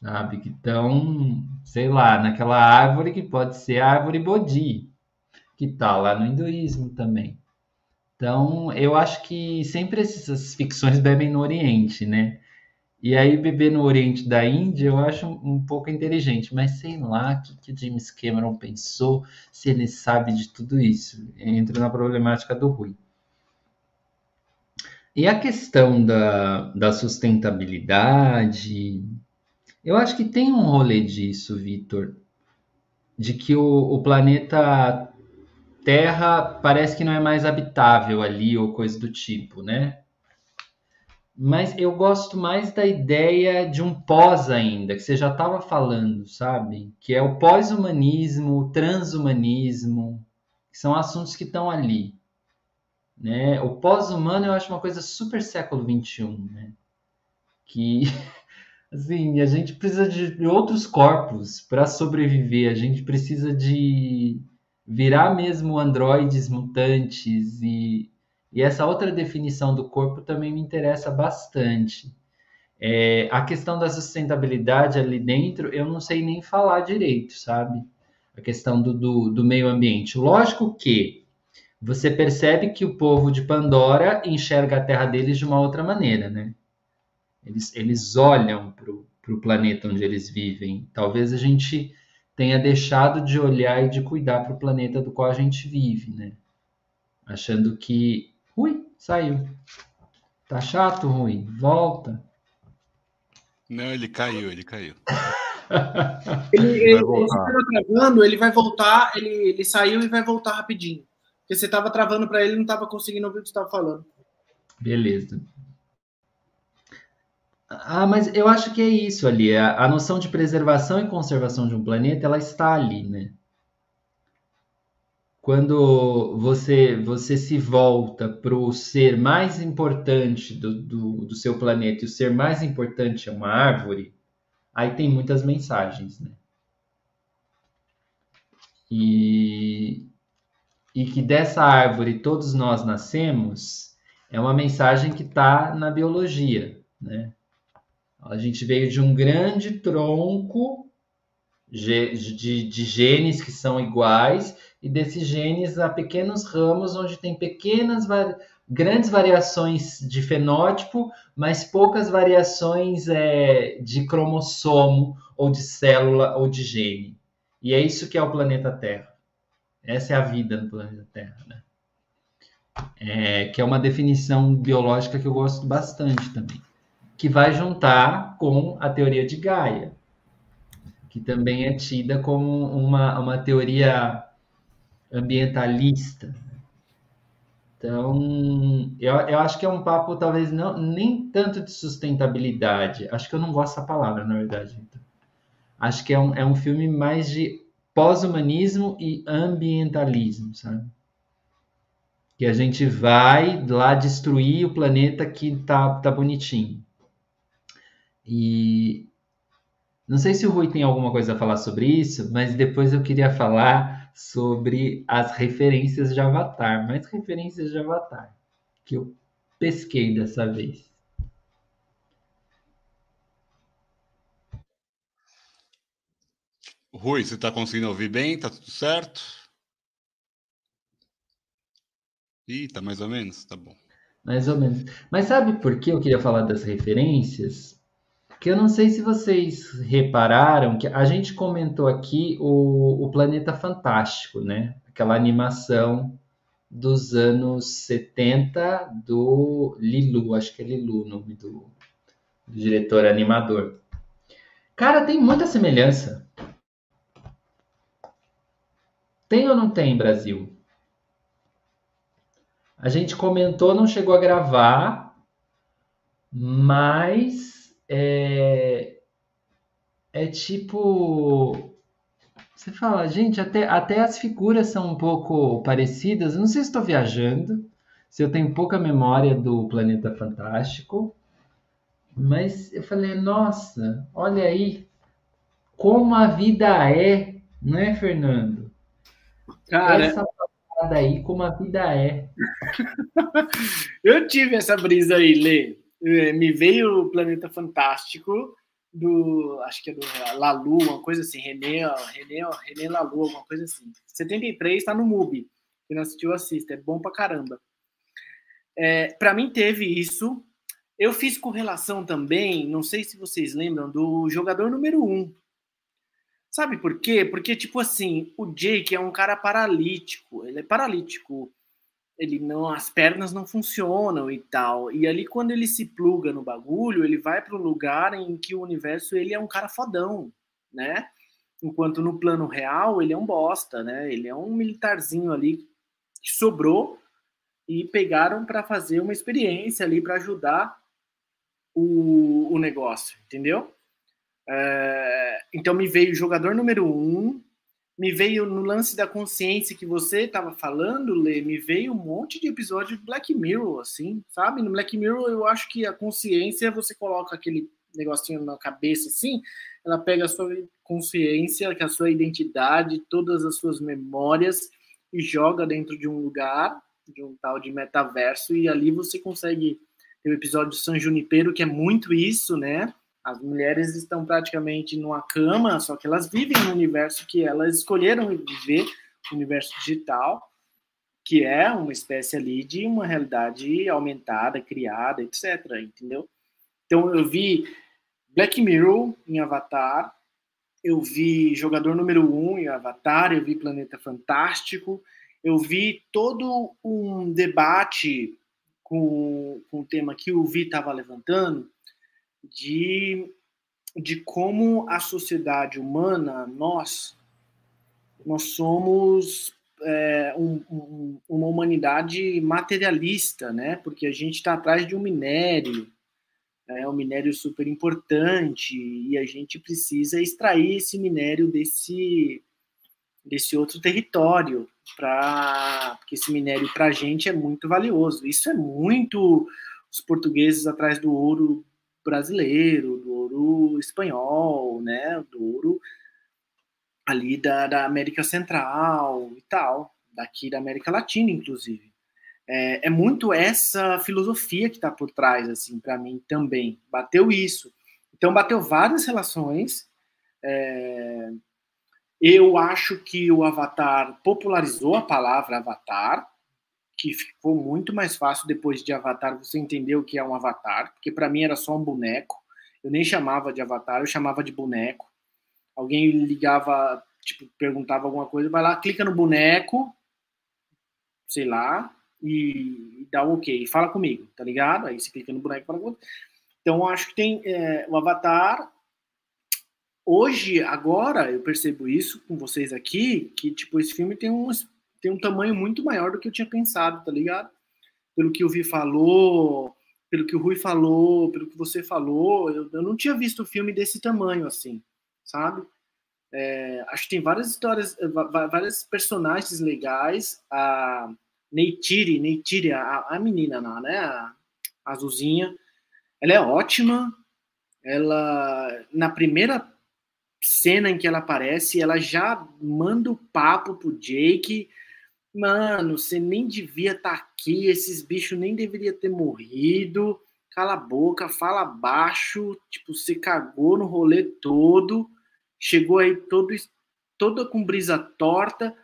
sabe? Que estão, sei lá, naquela árvore que pode ser a árvore Bodhi, que está lá no hinduísmo também. Então, eu acho que sempre essas ficções bebem no Oriente, né? E aí, beber no Oriente da Índia eu acho um pouco inteligente, mas sei lá o que, que James Cameron pensou, se ele sabe de tudo isso. Entra na problemática do Rui. E a questão da, da sustentabilidade, eu acho que tem um rolê disso, Vitor, de que o, o, planeta Terra parece que não é mais habitável ali ou coisa do tipo, né? Mas eu gosto mais da ideia de um pós ainda, que você já estava falando, sabe? Que é o pós-humanismo, o transhumanismo, que são assuntos que estão ali. Né? O pós-humano eu acho uma coisa super século XXI, né? Que <laughs> Assim, a gente precisa de outros corpos para sobreviver. A gente precisa de virar mesmo androides mutantes e, e essa outra definição do corpo também me interessa bastante. É, a questão da sustentabilidade ali dentro, eu não sei nem falar direito, sabe? A questão do, do, do meio ambiente. Lógico que você percebe que o povo de Pandora enxerga a terra deles de uma outra maneira, né? Eles, eles olham para o planeta onde eles vivem. Talvez a gente tenha deixado de olhar e de cuidar para o planeta do qual a gente vive, né? Achando que. Ui, saiu. Tá chato, Rui? Volta. Não, ele caiu, ele caiu. <laughs> ele, ele, ele travando, ele vai voltar, ele, ele saiu e vai voltar rapidinho. Porque você estava travando para ele não estava conseguindo ouvir o que você estava falando. Beleza. Ah, mas eu acho que é isso ali. A, a noção de preservação e conservação de um planeta, ela está ali, né? Quando você, você se volta para o ser mais importante do, do, do seu planeta e o ser mais importante é uma árvore, aí tem muitas mensagens, né? E, e que dessa árvore todos nós nascemos é uma mensagem que está na biologia, né? A gente veio de um grande tronco de, de genes que são iguais, e desses genes há pequenos ramos onde tem pequenas grandes variações de fenótipo, mas poucas variações é, de cromossomo ou de célula ou de gene. E é isso que é o planeta Terra. Essa é a vida no planeta Terra, né? É, que é uma definição biológica que eu gosto bastante também, que vai juntar com a teoria de Gaia, que também é tida como uma, uma teoria ambientalista. Então, eu, eu acho que é um papo talvez não nem tanto de sustentabilidade. Acho que eu não gosto dessa palavra, na verdade. Então. Acho que é um, é um filme mais de pós-humanismo e ambientalismo, sabe? Que a gente vai lá destruir o planeta que tá, tá bonitinho. E não sei se o Rui tem alguma coisa a falar sobre isso, mas depois eu queria falar sobre as referências de Avatar, mais referências de Avatar que eu pesquei dessa vez. Rui, você está conseguindo ouvir bem? Tá tudo certo? Ih, tá mais ou menos? Tá bom. Mais ou menos. Mas sabe por que eu queria falar das referências? Que eu não sei se vocês repararam que a gente comentou aqui o, o Planeta Fantástico, né? Aquela animação dos anos 70 do Lilu, acho que é Lilu o nome do, do diretor animador. Cara, tem muita semelhança. Tem ou não tem, Brasil? A gente comentou, não chegou a gravar, mas é, é tipo. Você fala, gente, até, até as figuras são um pouco parecidas. Eu não sei se estou viajando, se eu tenho pouca memória do Planeta Fantástico, mas eu falei, nossa, olha aí como a vida é, não é, Fernando? Cara, essa parada aí, como a vida é. <laughs> eu tive essa brisa aí, Lê. É, me veio o Planeta Fantástico do, acho que é do Lalu, uma coisa assim, René, René, René Lalu, uma coisa assim. 73 tá no MUBI. Quem não assistiu, assista, é bom pra caramba. É, para mim teve isso. Eu fiz correlação também, não sei se vocês lembram, do jogador número 1. Um. Sabe por quê? Porque, tipo assim, o Jake é um cara paralítico. Ele é paralítico ele não, as pernas não funcionam e tal. E ali quando ele se pluga no bagulho, ele vai para um lugar em que o universo ele é um cara fodão, né? Enquanto no plano real ele é um bosta, né? Ele é um militarzinho ali que sobrou e pegaram para fazer uma experiência ali para ajudar o, o negócio, entendeu? É, então me veio jogador número um, me veio no lance da consciência que você estava falando, Lê, me veio um monte de episódio de Black Mirror, assim, sabe? No Black Mirror eu acho que a consciência, você coloca aquele negocinho na cabeça, assim, ela pega a sua consciência, é a sua identidade, todas as suas memórias e joga dentro de um lugar, de um tal de metaverso, e ali você consegue ter o episódio de San Junipero, que é muito isso, né? As mulheres estão praticamente numa cama, só que elas vivem no universo que elas escolheram viver, o universo digital, que é uma espécie ali de uma realidade aumentada, criada, etc. Entendeu? Então eu vi Black Mirror em Avatar, eu vi Jogador Número 1 um em Avatar, eu vi Planeta Fantástico, eu vi todo um debate com, com o tema que o Vi estava levantando, de, de como a sociedade humana, nós, nós somos é, um, um, uma humanidade materialista, né? Porque a gente está atrás de um minério, é um minério super importante e a gente precisa extrair esse minério desse desse outro território para porque esse minério para a gente é muito valioso. Isso é muito os portugueses atrás do ouro brasileiro, do ouro espanhol, né, do ouro ali da, da América Central e tal, daqui da América Latina, inclusive. É, é muito essa filosofia que está por trás, assim, para mim também. Bateu isso. Então, bateu várias relações. É, Eu acho que o Avatar popularizou a palavra Avatar, que ficou muito mais fácil depois de Avatar você entender o que é um Avatar, porque para mim era só um boneco. Eu nem chamava de Avatar, eu chamava de boneco. Alguém ligava, tipo, perguntava alguma coisa, vai lá, clica no boneco, sei lá, e, e dá um ok, fala comigo, tá ligado? Aí você clica no boneco e fala comigo. Então, acho que tem é, o Avatar. Hoje, agora, eu percebo isso com vocês aqui, que, tipo, esse filme tem um, tem um tamanho muito maior do que eu tinha pensado, tá ligado? Pelo que o Vi falou, pelo que o Rui falou, pelo que você falou, eu, eu não tinha visto filme desse tamanho, assim, sabe? É, acho que tem várias histórias, vários personagens legais. A Neytiri, Neytiri, a, a menina lá, né? A azulzinha, ela é ótima. Ela, na primeira cena em que ela aparece, ela já manda o papo pro Jake. Mano, você nem devia estar tá aqui, esses bichos nem deveriam ter morrido. Cala a boca, fala baixo, tipo, você cagou no rolê todo chegou aí todo, toda com brisa torta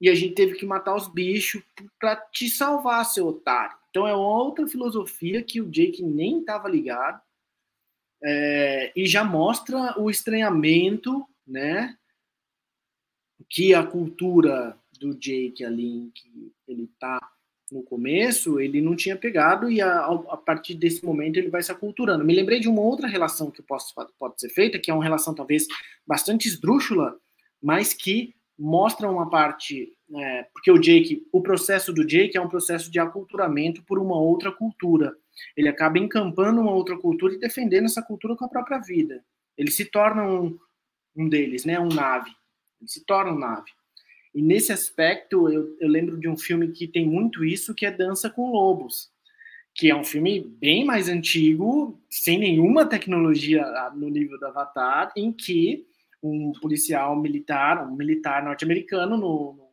e a gente teve que matar os bichos para te salvar, seu otário. Então é outra filosofia que o Jake nem estava ligado é, e já mostra o estranhamento, né? Que a cultura do Jake ali que ele está no começo, ele não tinha pegado e a, a, partir desse momento ele vai se aculturando. Me lembrei de uma outra relação que posso, pode ser feita, que é uma relação talvez bastante esdrúxula, mas que mostra uma parte, é, porque o Jake, o processo do Jake é um processo de aculturamento por uma outra cultura. Ele acaba encampando uma outra cultura e defendendo essa cultura com a própria vida. Ele se torna um, um deles, né, um nave. Se torna um nave. E nesse aspecto, eu, eu lembro de um filme que tem muito isso, que é Dança com Lobos, que é um filme bem mais antigo, sem nenhuma tecnologia no nível do Avatar, em que um policial militar, um militar norte-americano no,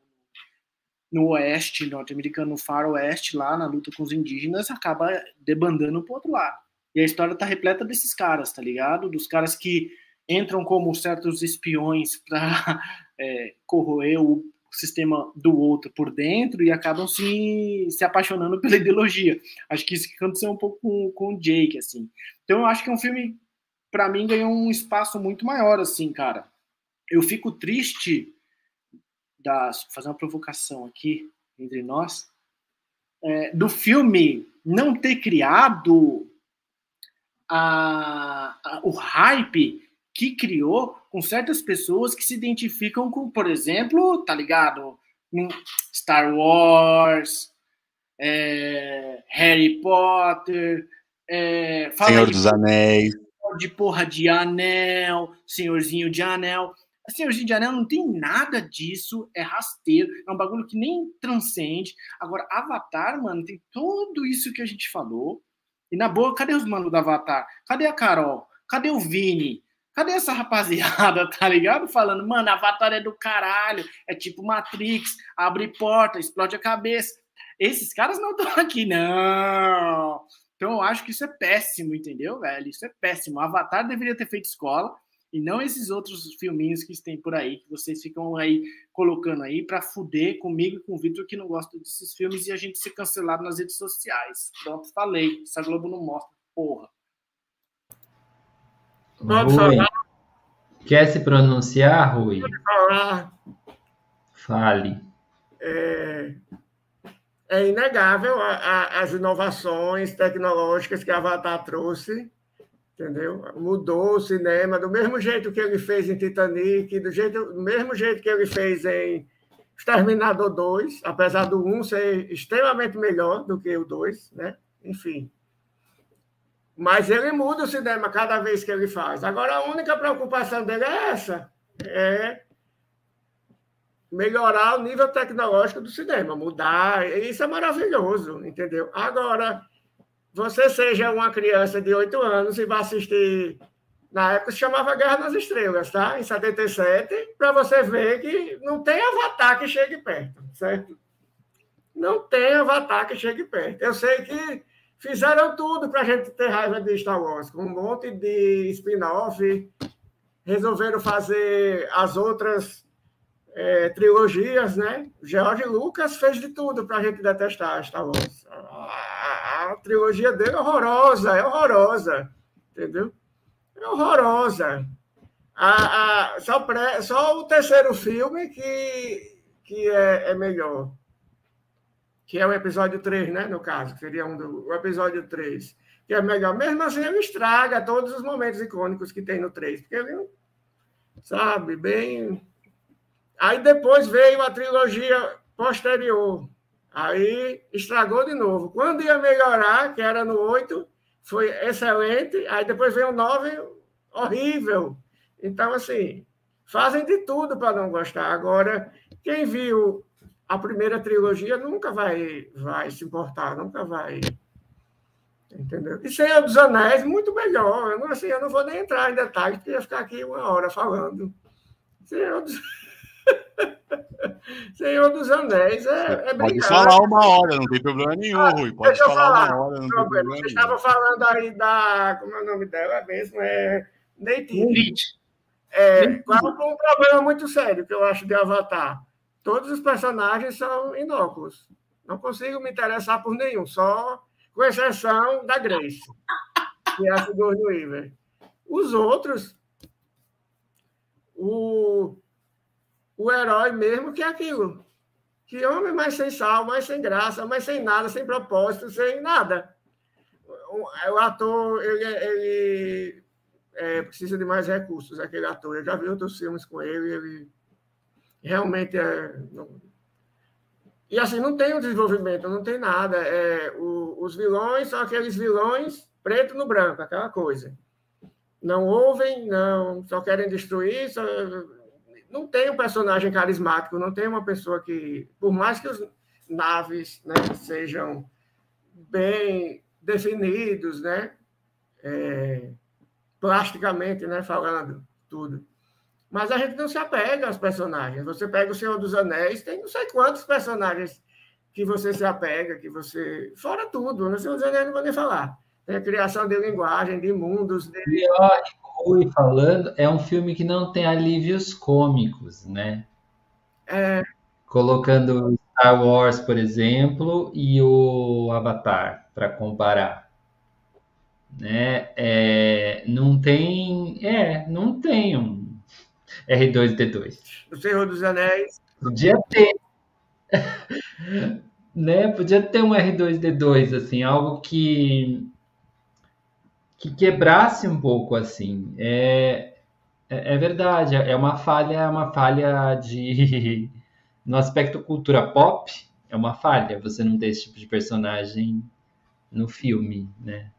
no oeste norte-americano, no faroeste, lá na luta com os indígenas, acaba debandando pro outro lado. E a história tá repleta desses caras, tá ligado? Dos caras que entram como certos espiões para <laughs> é, corroer o sistema do outro por dentro e acabam se, se apaixonando pela ideologia. Acho que isso que aconteceu um pouco com, com o Jake, assim. Então eu acho que é um filme, para mim, ganhou um espaço muito maior, assim, cara. Eu fico triste, das, fazer uma provocação aqui entre nós, é, do filme não ter criado a, a, o hype que criou com certas pessoas que se identificam com, por exemplo, tá ligado? Star Wars, é, Harry Potter, é, Senhor dos Anéis. De porra de anel, Senhorzinho de Anel. Senhorzinho de Anel não tem nada disso, é rasteiro, é um bagulho que nem transcende. Agora, Avatar, mano, tem tudo isso que a gente falou. E na boa, cadê os manos do Avatar? Cadê a Carol? Cadê o Vini? Cadê essa rapaziada, tá ligado? Falando, mano, Avatar é do caralho, é tipo Matrix, abre porta, explode a cabeça. Esses caras não estão aqui, não. Então eu acho que isso é péssimo, entendeu, velho? Isso é péssimo. Avatar deveria ter feito escola e não esses outros filminhos que tem por aí, que vocês ficam aí colocando aí para fuder comigo e com o Vitor que não gosta desses filmes e a gente ser cancelado nas redes sociais. Pronto, falei. Essa Globo não mostra, porra. Pode falar. Quer se pronunciar, Rui? Pode falar. Fale. É, é inegável a, a, as inovações tecnológicas que a Avatar trouxe, entendeu? Mudou o cinema do mesmo jeito que ele fez em Titanic, do, jeito, do mesmo jeito que ele fez em Exterminador 2, apesar do 1 ser extremamente melhor do que o 2, né? Enfim. Mas ele muda o cinema cada vez que ele faz. Agora, a única preocupação dele é essa: é melhorar o nível tecnológico do cinema, mudar. Isso é maravilhoso, entendeu? Agora, você seja uma criança de 8 anos e vai assistir. Na época se chamava Guerra nas Estrelas, tá? Em 77, para você ver que não tem avatar que chegue perto, certo? Não tem avatar que chegue perto. Eu sei que Fizeram tudo para a gente ter raiva de Star Wars, com um monte de spin-off, resolveram fazer as outras é, trilogias, né? George Lucas fez de tudo para a gente detestar Star Wars. A, a, a, trilogia dele é horrorosa, é horrorosa, entendeu? É horrorosa. A, a, só, pré, só o terceiro filme que, que é, é, melhor. Que é o episódio 3, né? No caso, seria um do, o episódio 3. Que é melhor. Mesmo assim, ele estraga todos os momentos icônicos que tem no 3. Porque ele, sabe, bem. Aí depois veio a trilogia posterior. Aí estragou de novo. Quando ia melhorar, que era no 8, foi excelente. Aí depois veio o 9, horrível. Então, assim, fazem de tudo para não gostar. Agora, quem viu a primeira trilogia nunca vai, vai se importar, nunca vai. Entendeu? E Senhor dos Anéis, muito melhor. Eu não, assim, eu não vou nem entrar em detalhes, porque ia ficar aqui uma hora falando. Senhor dos, <laughs> Senhor dos Anéis é, é Pode falar uma hora, não tem problema nenhum, ah, Rui. Pode falar, falar, uma hora, não tem problema Você estava falando aí da. Como é o nome dela mesmo? É. Neite. É, qual um problema muito sério que eu acho de Avatar? Todos os personagens são inóculos. Não consigo me interessar por nenhum, só com exceção da Grace, que é a Sigourney Weaver. Os outros, o, o herói mesmo que é aquilo. Que homem mais sem sal, mais sem graça, mais sem nada, sem propósito, sem nada. O, o ator, ele, ele é, precisa de mais recursos, aquele ator. Eu já vi outros filmes com ele, ele realmente é. E assim, não tem um desenvolvimento, não tem nada. É, o, os vilões são aqueles vilões preto no branco, aquela coisa. Não ouvem, não, só querem destruir, só... não tem um personagem carismático, não tem uma pessoa que, por mais que os naves né, sejam bem definidos, né? É, plasticamente, né, falando tudo. Mas a gente não se apega aos personagens. Você pega o Senhor dos Anéis, tem não sei quantos personagens que você se apega, que você. Fora tudo, no Senhor dos Anéis não vou nem falar. Tem a criação de linguagem, de mundos. De... Pior Rui falando, é um filme que não tem alívios cômicos, né? É. Colocando Star Wars, por exemplo, e o Avatar, para comparar né? É, não tem, é, não tem um R2D2. O Senhor dos Anéis. Podia ter. <laughs> né? Podia ter um R2D2 assim, algo que que quebrasse um pouco assim. É, é, é verdade, é uma falha, é uma falha de <laughs> no aspecto cultura pop, é uma falha você não ter esse tipo de personagem no filme, né?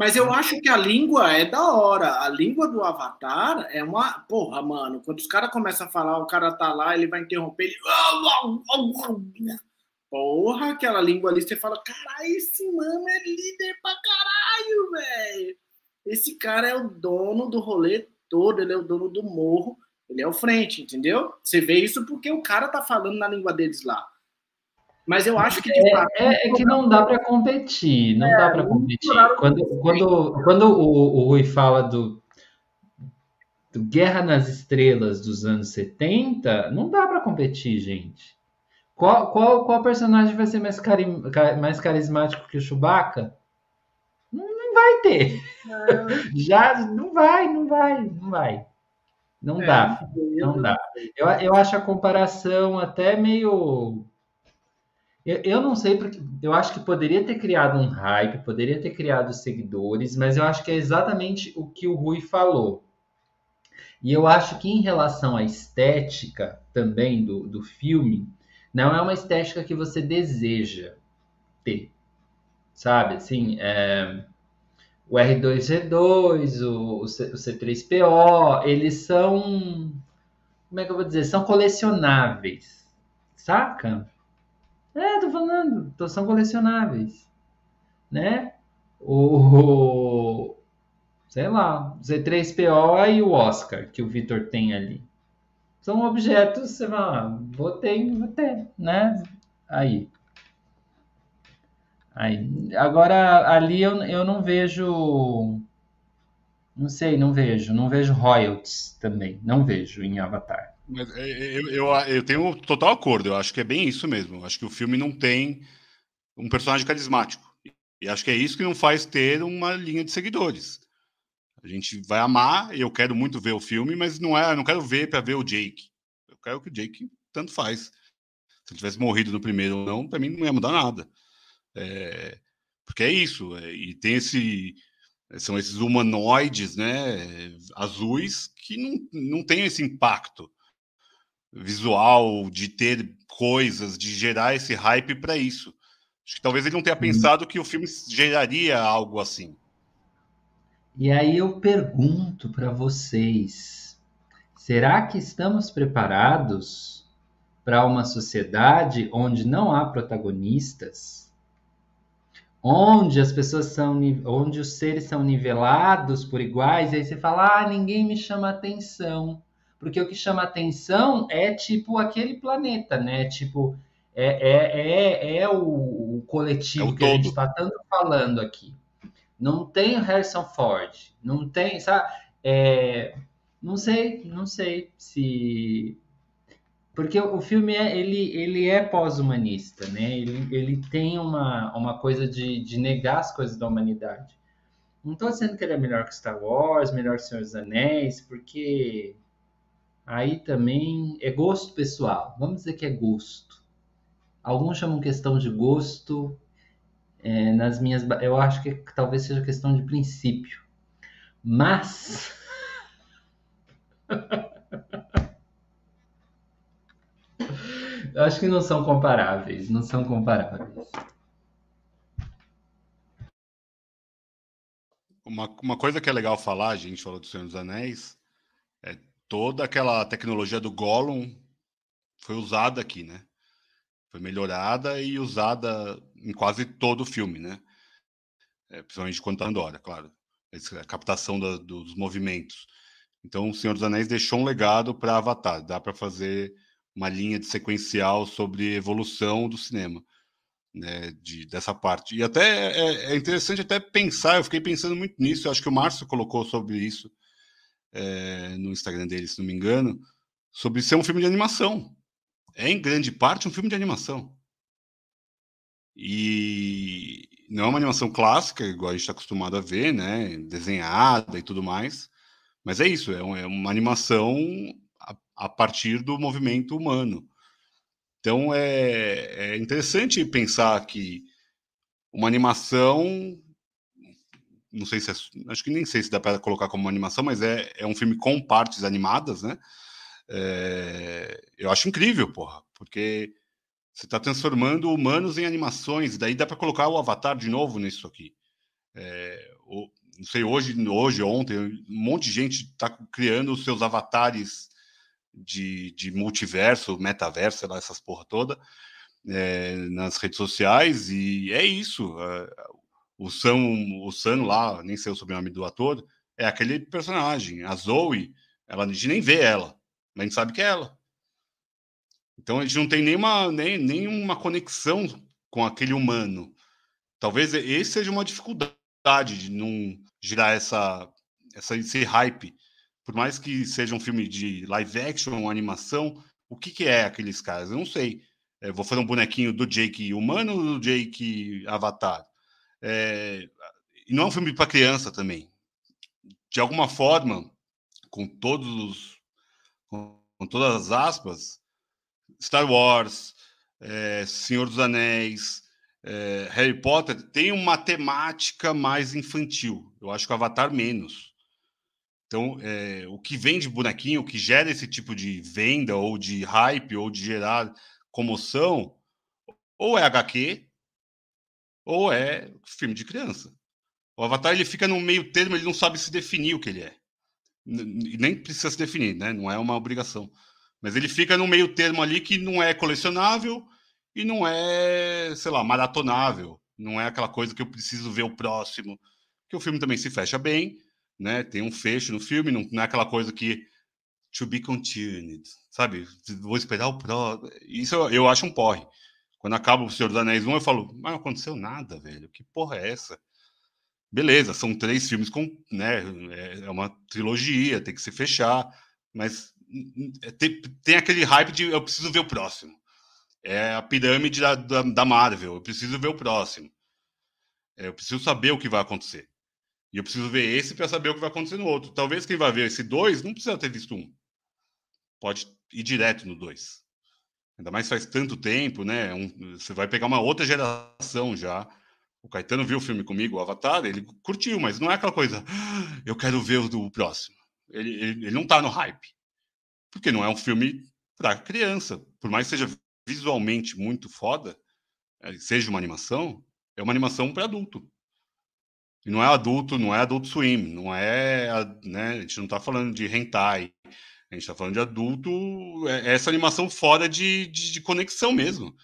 Mas eu acho que a língua é da hora. A língua do Avatar é uma. Porra, mano, quando os caras começam a falar, o cara tá lá, ele vai interromper, ele. Porra, aquela língua ali, você fala, caralho, esse mano é líder pra caralho, velho. Esse cara é o dono do rolê todo, ele é o dono do morro, ele é o frente, entendeu? Você vê isso porque o cara tá falando na língua deles lá. Mas eu acho que. É, é, é, que não dá para competir, não é, dá para competir. Quando, quando, quando o, o Rui fala do, do Guerra nas Estrelas dos anos 70, não dá para competir, gente. Qual, qual, qual personagem vai ser mais, carim, mais carismático que o Chewbacca? Não, não vai ter. <laughs> Já não vai, não vai, não vai. Não é, dá, não dá. Eu, eu acho a comparação até meio eu, eu não sei porque eu acho que poderia ter criado um hype, poderia ter criado seguidores, mas eu acho que é exatamente o que o Rui falou. E eu acho que em relação à estética também do, do filme, não é uma estética que você deseja ter, sabe? Assim, é, o R2G2, o, o C3PO, eles são, como é que eu vou dizer? São colecionáveis, saca? É, tô falando, tô, são colecionáveis, né? O, sei lá, o Z3PO e o Oscar que o Vitor tem ali. São objetos, você fala, ah, ter, vou ter, né? Aí. Aí. Agora, ali eu, eu não vejo Não sei, não vejo. Não vejo royalties também. Não vejo em Avatar. Mas é, é, eu, eu, eu tenho total acordo. Eu acho que é bem isso mesmo. Eu acho que o filme não tem um personagem carismático. E acho que é isso que não faz ter uma linha de seguidores. A gente vai amar, eu quero muito ver o filme, mas não é, não quero ver para ver o Jake. Eu quero que o Jake tanto faz. Se ele tivesse morrido no primeiro ou não, para mim não ia mudar nada. É, porque é isso. É, e tem esse são esses humanoides, né, azuis que não, não tem esse impacto visual de ter coisas, de gerar esse hype para isso. Acho que talvez ele não tenha uhum. pensado que o filme geraria algo assim. E aí eu pergunto para vocês: será que estamos preparados para uma sociedade onde não há protagonistas? Onde as pessoas são, onde os seres são nivelados por iguais, e aí você fala: "Ah, ninguém me chama atenção". Porque o que chama atenção é tipo aquele planeta, né? Tipo, é, é, é, é o, coletivo é o que todo. a gente está tanto falando aqui. Não tem Harrison Ford, não tem, sabe? É, não sei, não sei se porque o filme é, ele, ele é pós-humanista, né? Ele, ele tem uma, uma coisa de, de negar as coisas da humanidade. Não estou dizendo que ele é melhor que Star Wars, melhor que Senhor dos Anéis, porque aí também é gosto pessoal. Vamos dizer que é gosto. Alguns chamam questão de gosto. É, nas minhas, eu acho que talvez seja questão de princípio. Mas <laughs> eu acho que não são comparáveis, não são comparáveis. Uma, uma coisa que é legal falar, a gente falou do Senhor dos Anéis, toda aquela tecnologia do Gollum foi usada aqui, né? foi melhorada e usada em quase todo o filme, né? É, principalmente quando está Andorra, claro. A captação da, dos movimentos. Então, o Senhor dos Anéis deixou um legado para Avatar. Dá para fazer uma linha de sequencial sobre evolução do cinema, né? De, dessa parte. E até é, é interessante até pensar. Eu fiquei pensando muito nisso. Acho que o Márcio colocou sobre isso é, no Instagram dele, se não me engano, sobre ser um filme de animação é em grande parte um filme de animação. E não é uma animação clássica, igual a gente está acostumado a ver, né? Desenhada e tudo mais. Mas é isso, é, é uma animação a, a, partir do movimento humano. Então é, é interessante pensar que uma animação. Não sei se é, acho que nem sei se dá para colocar como animação, mas é, é um filme com partes animadas, né? É, eu acho incrível, porra, porque você está transformando humanos em animações, daí dá para colocar o Avatar de novo nisso aqui. É, o, não sei, hoje, hoje, ontem, um monte de gente está criando os seus avatares de, de multiverso, metaverso, lá, essas porra toda, é, nas redes sociais, e é isso. O Sam, o Sam lá, nem sei o sobrenome do ator, é aquele personagem. A Zoe, ela, a gente nem vê ela mas a gente sabe que é ela. Então a gente não tem nenhuma, nem, nenhuma conexão com aquele humano. Talvez esse seja uma dificuldade de não girar essa, essa, esse hype. Por mais que seja um filme de live action, animação, o que, que é aqueles caras? Eu não sei. É, vou fazer um bonequinho do Jake humano ou do Jake Avatar? É, e não é um filme para criança também. De alguma forma, com todos os com todas as aspas, Star Wars, é, Senhor dos Anéis, é, Harry Potter tem uma temática mais infantil. Eu acho que o Avatar menos. Então, é, o que vende bonequinho, o que gera esse tipo de venda, ou de hype, ou de gerar comoção, ou é HQ, ou é filme de criança. O Avatar ele fica no meio termo, ele não sabe se definir o que ele é nem precisa se definir, né? Não é uma obrigação. Mas ele fica no meio termo ali que não é colecionável e não é, sei lá, maratonável. Não é aquela coisa que eu preciso ver o próximo. Que o filme também se fecha bem, né? Tem um fecho no filme, não, não é aquela coisa que to be continued, sabe? Vou esperar o próximo. Isso eu, eu acho um porre. Quando acaba o Senhor dos Anéis 1, eu falo, mas não aconteceu nada, velho. Que porra é essa? Beleza, são três filmes com, né, é, é uma trilogia, tem que se fechar, mas é, tem, tem aquele hype de eu preciso ver o próximo. É a pirâmide da, da, da Marvel, eu preciso ver o próximo. É, eu preciso saber o que vai acontecer. E eu preciso ver esse para saber o que vai acontecer no outro. Talvez quem vai ver esse dois não precisa ter visto um. Pode ir direto no dois. Ainda mais faz tanto tempo, né? Um, você vai pegar uma outra geração já. O Caetano viu o filme comigo, o Avatar, ele curtiu, mas não é aquela coisa, ah, eu quero ver o, o próximo. Ele, ele, ele não tá no hype. Porque não é um filme para criança. Por mais que seja visualmente muito foda, é, seja uma animação, é uma animação para adulto. E não é adulto, não é adulto swim, não é, né, a gente não está falando de hentai, a gente está falando de adulto, é, é essa animação fora de, de, de, conexão mesmo.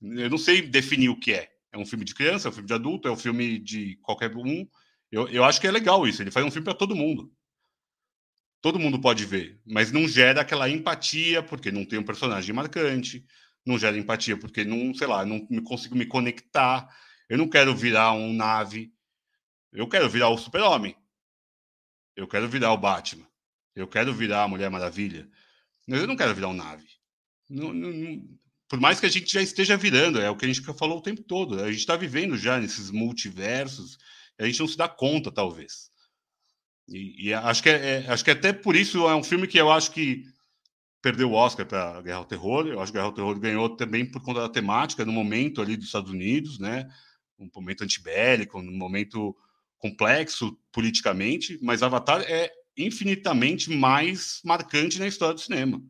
Eu não sei definir o que é. É um filme de criança, é um filme de adulto, é um filme de qualquer um. Eu, eu acho que é legal isso. Ele faz um filme para todo mundo. Todo mundo pode ver, mas não gera aquela empatia porque não tem um personagem marcante, não gera empatia porque não, sei lá, não consigo me conectar. Eu não quero virar um nave eu quero virar o Super-Homem. Eu quero virar o Batman. Eu quero virar a Mulher Maravilha. Mas eu não quero virar um nave. Não, não, por mais que a gente já esteja virando, é o que a gente falou o tempo todo. A gente está vivendo já nesses multiversos. A gente não se dá conta, talvez. E, e acho, que é, é, acho que até por isso é um filme que eu acho que perdeu o Oscar para Guerra ao Terror. Eu acho que Guerra ao Terror ganhou também por conta da temática, no momento ali dos Estados Unidos, né? Um momento antibélico, um momento complexo politicamente, mas Avatar é infinitamente mais marcante na história do cinema.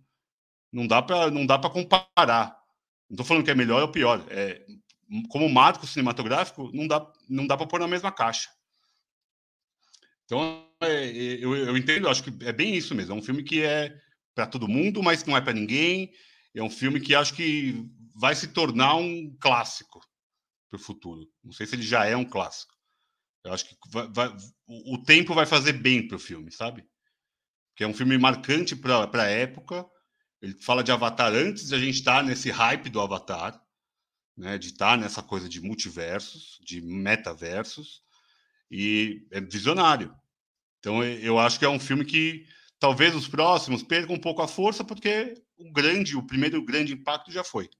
Não dá para não dá para comparar. Não estou falando que é melhor ou pior. É, como marco cinematográfico, não dá não dá para pôr na mesma caixa. Então, é, eu, eu entendo, acho que é bem isso mesmo. É um filme que é para todo mundo, mas não é para ninguém. É um filme que acho que vai se tornar um clássico para o futuro. Não sei se ele já é um clássico. Eu acho que vai, vai, o tempo vai fazer bem para o filme, sabe? Que é um filme marcante para a época. Ele fala de Avatar antes de a gente estar tá nesse hype do Avatar, né? De estar tá nessa coisa de multiversos, de metaversos, e é visionário. Então eu acho que é um filme que talvez os próximos percam um pouco a força, porque o grande, o primeiro grande impacto já foi.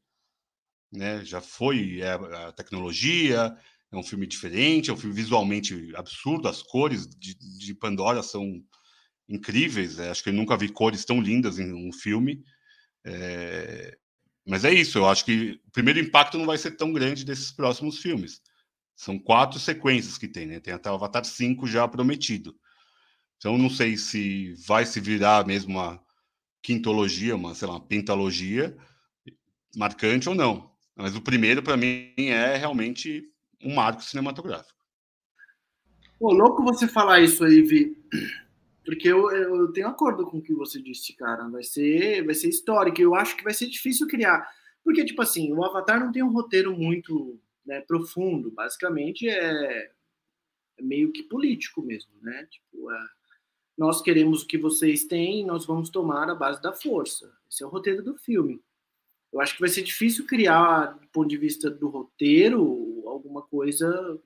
Né? Já foi é, a tecnologia, é um filme diferente, é um filme visualmente absurdo, as cores de, de Pandora são incríveis, é, acho que eu nunca vi cores tão lindas em um filme. É... Mas é isso, eu acho que o primeiro impacto não vai ser tão grande desses próximos filmes. São quatro sequências que tem, né? Tem até o Avatar 5 já prometido. Então não sei se vai se virar mesmo uma quintologia, uma, sei lá, uma pentalogia marcante ou não. Mas o primeiro, para mim, é realmente um marco cinematográfico. Pô, louco você falar isso aí, Vi. Porque eu, eu tenho acordo com o que você disse, cara. Vai ser, vai ser histórico. Eu acho que vai ser difícil criar. Porque, tipo assim, o Avatar não tem um roteiro muito né, profundo. Basicamente é, é, meio que político mesmo, né? Tipo, é, nós queremos o que vocês têm, nós vamos tomar a base da força. Esse é o roteiro do filme. Eu acho que vai ser difícil criar, do ponto de vista do roteiro, alguma coisa,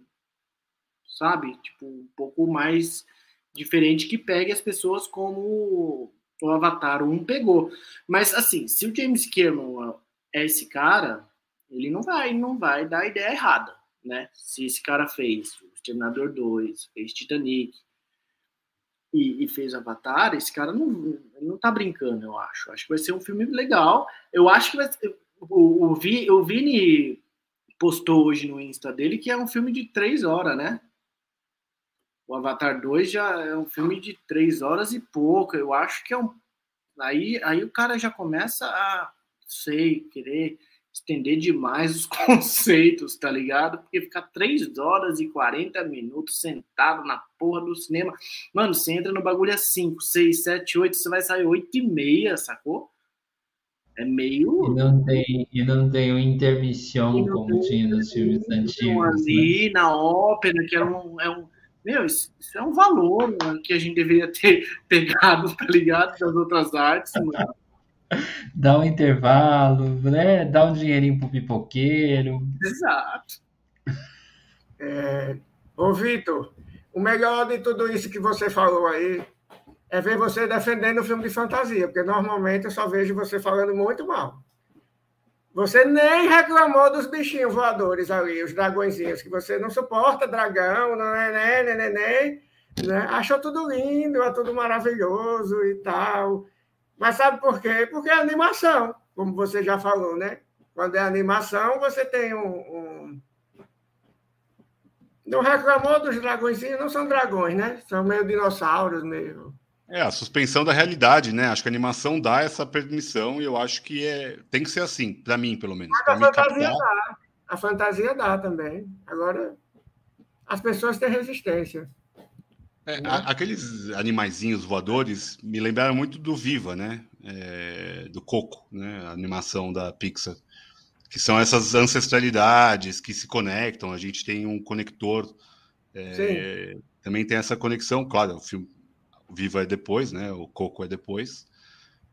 sabe? Tipo, um pouco mais diferente que pegue as pessoas como o Avatar 1 pegou. Mas, assim, se o James Cameron é esse cara, ele não vai, não vai dar ideia errada, né? Se esse cara fez o Exterminador 2, fez Titanic, e, e, fez Avatar, esse cara não, não tá brincando, eu acho. Acho que vai ser um filme legal. Eu acho que vai ser, o, o, o Vini postou hoje no Insta dele que é um filme de três horas, né? O Avatar 2 já é um filme de três horas e pouco. Eu acho que é um. Aí, aí o cara já começa a, sei, querer estender demais os <laughs> conceitos, tá ligado? Porque ficar 3 horas e 40 minutos sentado na porra do cinema. Mano, você entra no bagulho às 5, 6, 7, 8, você vai sair 8 e meia, sacou? É meio. E não tem, e não tem o intermissão como tinha nos filmes antigos. Ali né? na ópera, que é um. É um meu, isso, isso é um valor mano, que a gente deveria ter <laughs> pegado, tá ligado? Das outras artes, mano <laughs> dá um intervalo, né? Dá um dinheirinho pro pipoqueiro. Exato. <laughs> É, ô, Vitor, o melhor de tudo isso que você falou aí é ver você defendendo o filme de fantasia, porque normalmente eu só vejo você falando muito mal. Você nem reclamou dos bichinhos voadores ali, os dragõezinhos, que você não suporta dragão, não é, né, né, né, né, né? Achou tudo lindo, é tudo maravilhoso e tal. Mas sabe por quê? Porque é animação, como você já falou, né? Quando é animação, você tem um, um... Não reclamou dos dragõezinhos, não são dragões, né? São meio dinossauros, meio é, a suspensão da realidade, né? Acho que a animação dá essa permissão e eu acho que é, tem que ser assim, para mim, pelo menos. a fantasia captar... dá. A fantasia dá também. Agora, as pessoas têm resistência. É, né? aqueles animaizinhos voadores me lembraram muito do Viva, né? É, do Coco, né? A animação da Pixar. Que são essas ancestralidades que se conectam. A gente tem um conector. É, também tem essa conexão, claro, o filme Viva é depois, né? O Coco é depois.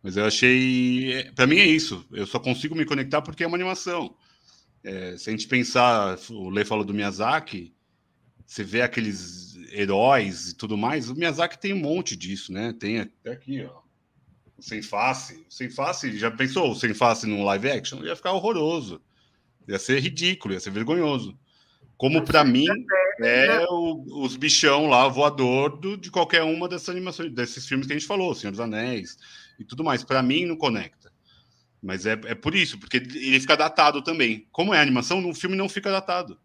Mas eu achei. É, para mim é isso. Eu só consigo me conectar porque é uma animação. É, se a gente pensar, o Lê falou do Miyazaki, você vê aqueles heróis e tudo mais. O Miyazaki tem um monte disso, né? Tem até aqui, ó. O Sem Face. O Sem Face, já pensou o Sem Face num live action? Ia ficar horroroso. Ia ser ridículo, ia ser vergonhoso. Como para mim é, é o, os bichão lá, voador do, de qualquer uma dessas animações, desses filmes que a gente falou, Senhor dos Anéis e tudo mais. Para mim não conecta. Mas é, é por isso, porque ele fica datado também. Como é animação, o filme não fica datado.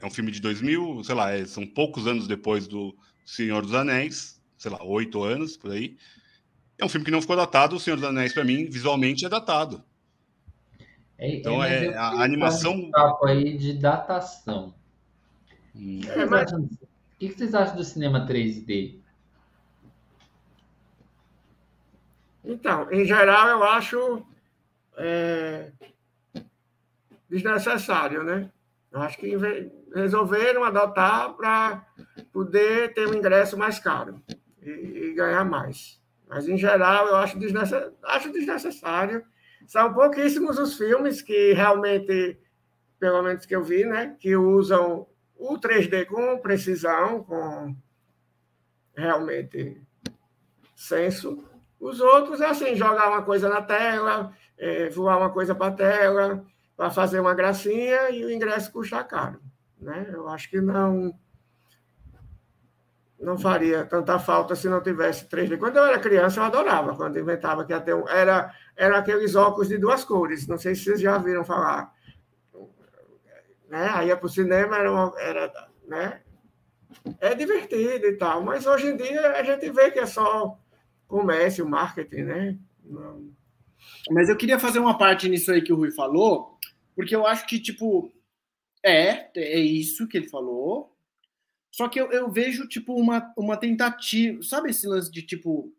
É um filme de 2000, sei lá, é, são poucos anos depois do Senhor dos Anéis, sei lá, oito anos por aí. É um filme que não ficou datado. O Senhor dos Anéis, para mim, visualmente é datado. É, então é, é a animação. Um papo aí de datação. Hum. O, que é, mas... o que vocês acham do cinema 3D? Então, em geral, eu acho é, desnecessário, né? Acho que resolveram adotar para poder ter um ingresso mais caro e, e, ganhar mais. Mas, em geral, eu acho, desnecessário, acho desnecessário são pouquíssimos os filmes que realmente, pelo menos que eu vi, né, que usam o 3D com precisão, com realmente senso. Os outros é assim, jogar uma coisa na tela, é, voar uma coisa para a tela, para fazer uma gracinha e o ingresso custa caro. Né? Eu acho que não não faria tanta falta se não tivesse 3D. Quando eu era criança, eu adorava, quando inventava que ter um. Era, era aqueles óculos de duas cores, não sei se vocês já viram falar. Né? Aí ia para o cinema, era, uma, era né? é divertido e tal, mas hoje em dia a gente vê que é só comércio, marketing, né? Não... Mas eu queria fazer uma parte nisso aí que o Rui falou, porque eu acho que, tipo, é, é isso que ele falou, só que eu, eu vejo, tipo, uma, uma tentativa. Sabe esse lance de, tipo.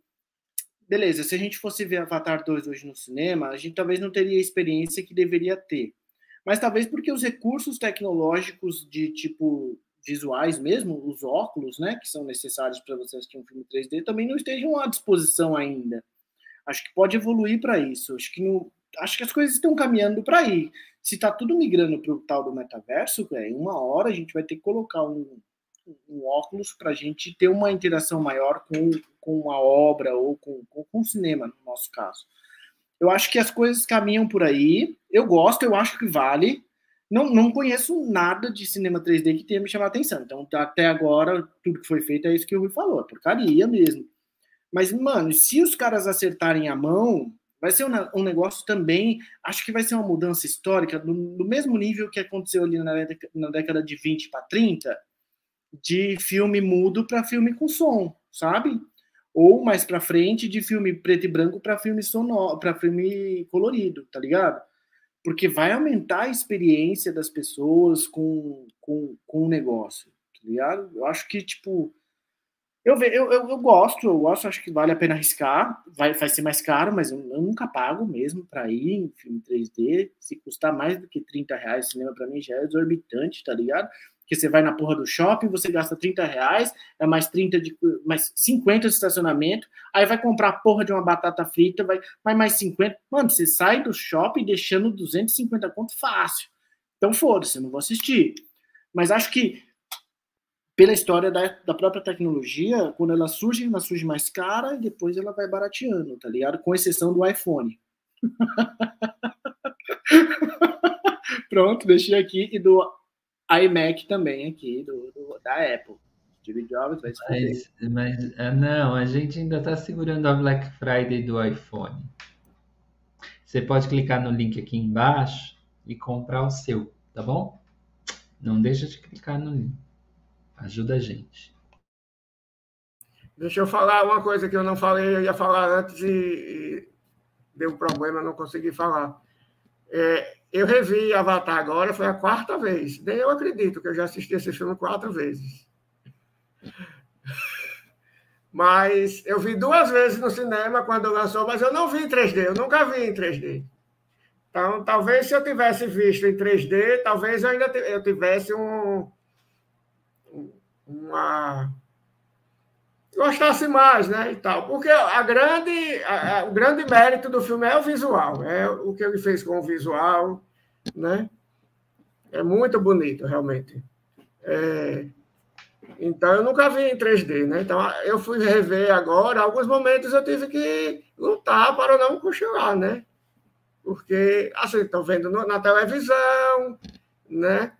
Beleza, se a gente fosse ver Avatar 2 hoje no cinema, a gente talvez não teria a experiência que deveria ter. Mas talvez porque os recursos tecnológicos de, tipo, visuais mesmo, os óculos, né, que são necessários para você assistir um filme 3D, também não estejam à disposição ainda. Acho que pode evoluir para isso. Acho que, no, acho que as coisas estão caminhando para aí. Se está tudo migrando para o tal do metaverso, em uma hora a gente vai ter que colocar um, um óculos para a gente ter uma interação maior com, com uma obra ou com, com, com o cinema, no nosso caso. Eu acho que as coisas caminham por aí. Eu gosto, eu acho que vale. Não, não conheço nada de cinema 3D que tenha me chamado a atenção. Então, até agora, tudo que foi feito é isso que o Rui falou, é porcaria mesmo. Mas, mano, se os caras acertarem a mão, vai ser um, um negócio também. Acho que vai ser uma mudança histórica, do, do mesmo nível que aconteceu ali na, na década de 20 para 30 de filme mudo para filme com som, sabe? Ou mais para frente de filme preto e branco para filme sonoro, para filme colorido, tá ligado? Porque vai aumentar a experiência das pessoas com, com, com o negócio, tá ligado? Eu acho que, tipo, eu, eu, eu, eu, gosto, eu gosto, acho que vale a pena arriscar. Vai, vai ser mais caro, mas eu, eu nunca pago mesmo para ir em filme 3D. Se custar mais do que 30 reais cinema, para mim já é exorbitante, tá ligado? que você vai na porra do shopping, você gasta 30 reais, é mais 30 de mais 50 de estacionamento, aí vai comprar a porra de uma batata frita, vai, vai mais 50. Mano, você sai do shopping deixando 250 conto fácil. Então foda-se, não vou assistir. Mas acho que pela história da, da própria tecnologia, quando ela surge, ela surge mais cara e depois ela vai barateando, tá ligado? Com exceção do iPhone. <laughs> Pronto, deixei aqui. E do iMac também aqui, do, do da Apple. Steve Jobs vai mas, mas ah, não, a gente ainda está segurando a Black Friday do iPhone. Você pode clicar no link aqui embaixo e comprar o seu, tá bom? Não deixa de clicar no link. Ajuda a gente. Deixa eu falar uma coisa que eu não falei, eu ia falar antes e, e deu um problema, não consegui falar. É, eu revi Avatar agora, foi a quarta vez. Nem eu acredito que eu já assisti esse filme quatro vezes. <laughs> Mas eu vi duas vezes no cinema quando lançou, mas eu não vi em 3D, eu nunca vi em 3D. Então, talvez se eu tivesse visto em 3D, talvez eu ainda eu tivesse um, uma gostasse mais, né, e tal. Porque a grande, a, a, o grande mérito do filme é o visual, é o que ele fez com o visual, né? É muito bonito, realmente. É, então, eu nunca vi em 3D, né? Então, eu fui rever agora. Alguns momentos eu tive que lutar para não cochilar, né? Porque, assim, estou vendo na televisão, né?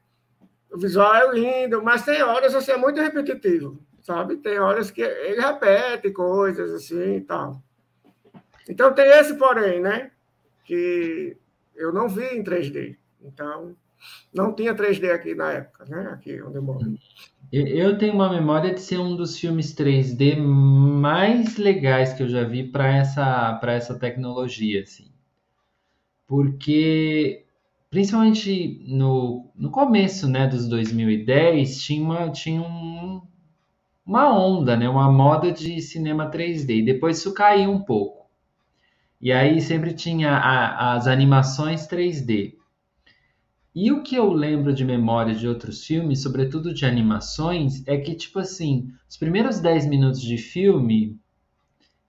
O visual é lindo, mas tem horas assim, é muito repetitivo, sabe? Tem horas que ele repete coisas assim e tal. Então tem esse porém, né? Que eu não vi em 3D. Então, não tinha 3D aqui na época, né? Aqui onde eu moro. Eu tenho uma memória de ser um dos filmes 3D mais legais que eu já vi para essa, essa tecnologia, assim. Porque principalmente no, no começo né, dos 2010, tinha, uma, tinha um, uma onda, né, uma moda de cinema 3D. E depois isso caiu um pouco. E aí sempre tinha a, as animações 3D. E o que eu lembro de memória de outros filmes, sobretudo de animações, é que, tipo assim, os primeiros 10 minutos de filme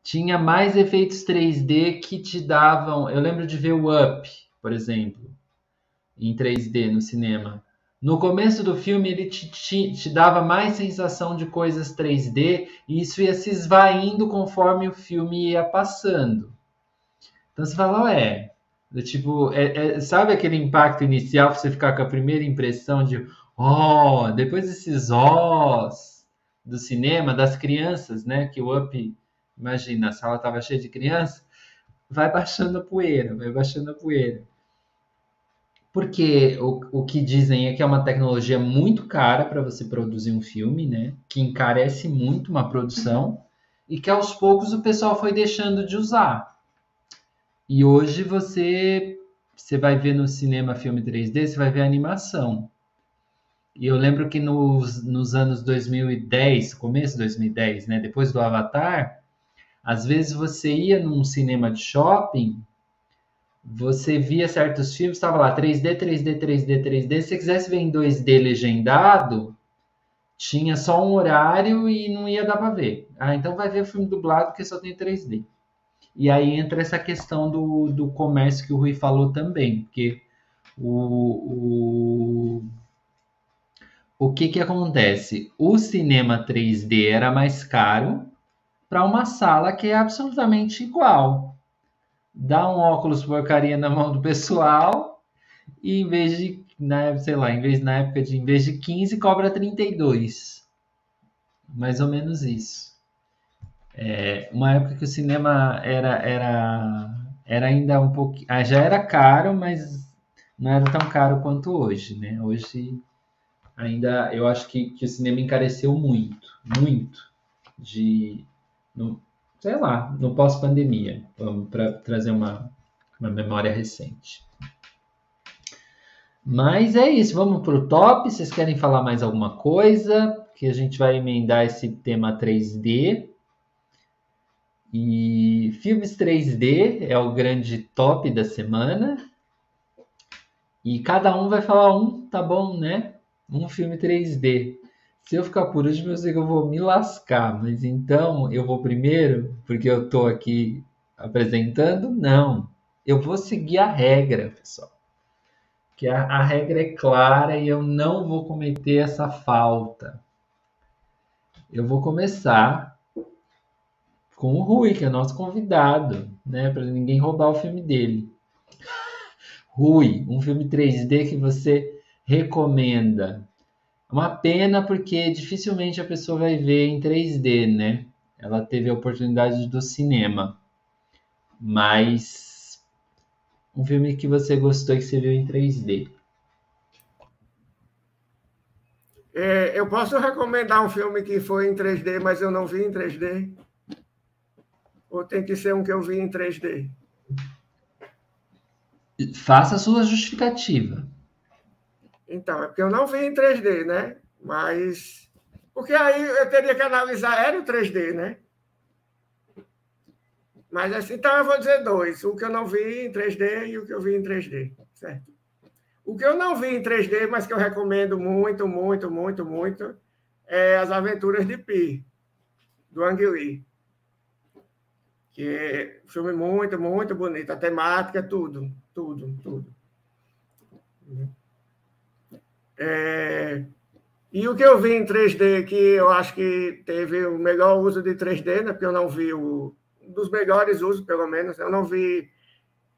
tinha mais efeitos 3D que te davam. Eu lembro de ver o Up, por exemplo em 3D no cinema. No começo do filme, ele te, te, te, dava mais sensação de coisas 3D e isso ia se esvaindo conforme o filme ia passando. Então você fala, ué, tipo, é, é, sabe aquele impacto inicial, você ficar com a primeira impressão de, oh, depois desses ós do cinema, das crianças, né, que o Up, imagina, a sala estava cheia de crianças, vai baixando a poeira, vai baixando a poeira porque o, o que dizem é que é uma tecnologia muito cara para você produzir um filme, né? Que encarece muito uma produção e que aos poucos o pessoal foi deixando de usar. E hoje você você vai ver no cinema filme 3D, você vai ver animação. E eu lembro que nos, nos anos 2010, começo de 2010, né, depois do Avatar, às vezes você ia num cinema de shopping você via certos filmes, estava lá 3D, 3D, 3D, 3D. Se você quisesse ver em 2D legendado, tinha só um horário e não ia dar para ver. Ah, então vai ver o filme dublado que só tem 3D. E aí entra essa questão do, do comércio que o Rui falou também, porque o, o, o que que acontece? O cinema 3D era mais caro para uma sala que é absolutamente igual dá um óculos porcaria na mão do pessoal e em vez de, né, sei lá, em vez na época de em vez de 15 cobra 32. Mais ou menos isso. É, uma época que o cinema era era era ainda um pouco, ah, já era caro, mas não era tão caro quanto hoje, né? Hoje ainda eu acho que, que o cinema encareceu muito, muito de sei lá, no pós-pandemia, para trazer uma, uma memória recente. Mas é isso, vamos para o top. Vocês querem falar mais alguma coisa? Que a gente vai emendar esse tema 3D. E filmes 3D é o grande top da semana. E cada um vai falar um, tá bom, né? Um filme 3D. Se eu ficar por último, eu sei que eu vou me lascar, mas então eu vou primeiro, porque eu estou aqui apresentando? Não. Eu vou seguir a regra, pessoal. Que a, a regra é clara e eu não vou cometer essa falta. Eu vou começar com o Rui, que é nosso convidado, né? Para ninguém roubar o filme dele. <laughs> Rui, um filme 3D que você recomenda. Uma pena porque dificilmente a pessoa vai ver em 3D, né? Ela teve a oportunidade do cinema. Mas um filme que você gostou e que você viu em 3D. É, eu posso recomendar um filme que foi em 3D, mas eu não vi em 3D? Ou tem que ser um que eu vi em 3D? Faça a sua justificativa. Então, é porque eu não vi em 3D, né? Mas. Porque aí eu teria que analisar, era o 3D, né? Mas assim, então eu vou dizer dois: o que eu não vi em 3D e o que eu vi em 3D, certo? O que eu não vi em 3D, mas que eu recomendo muito, muito, muito, muito, é As Aventuras de Pi, do Ang Lee. Que é um filme muito, muito bonito. A temática, tudo, tudo, tudo. É... E o que eu vi em 3D, que eu acho que teve o melhor uso de 3D, né? porque eu não vi o. Um dos melhores usos, pelo menos, eu não vi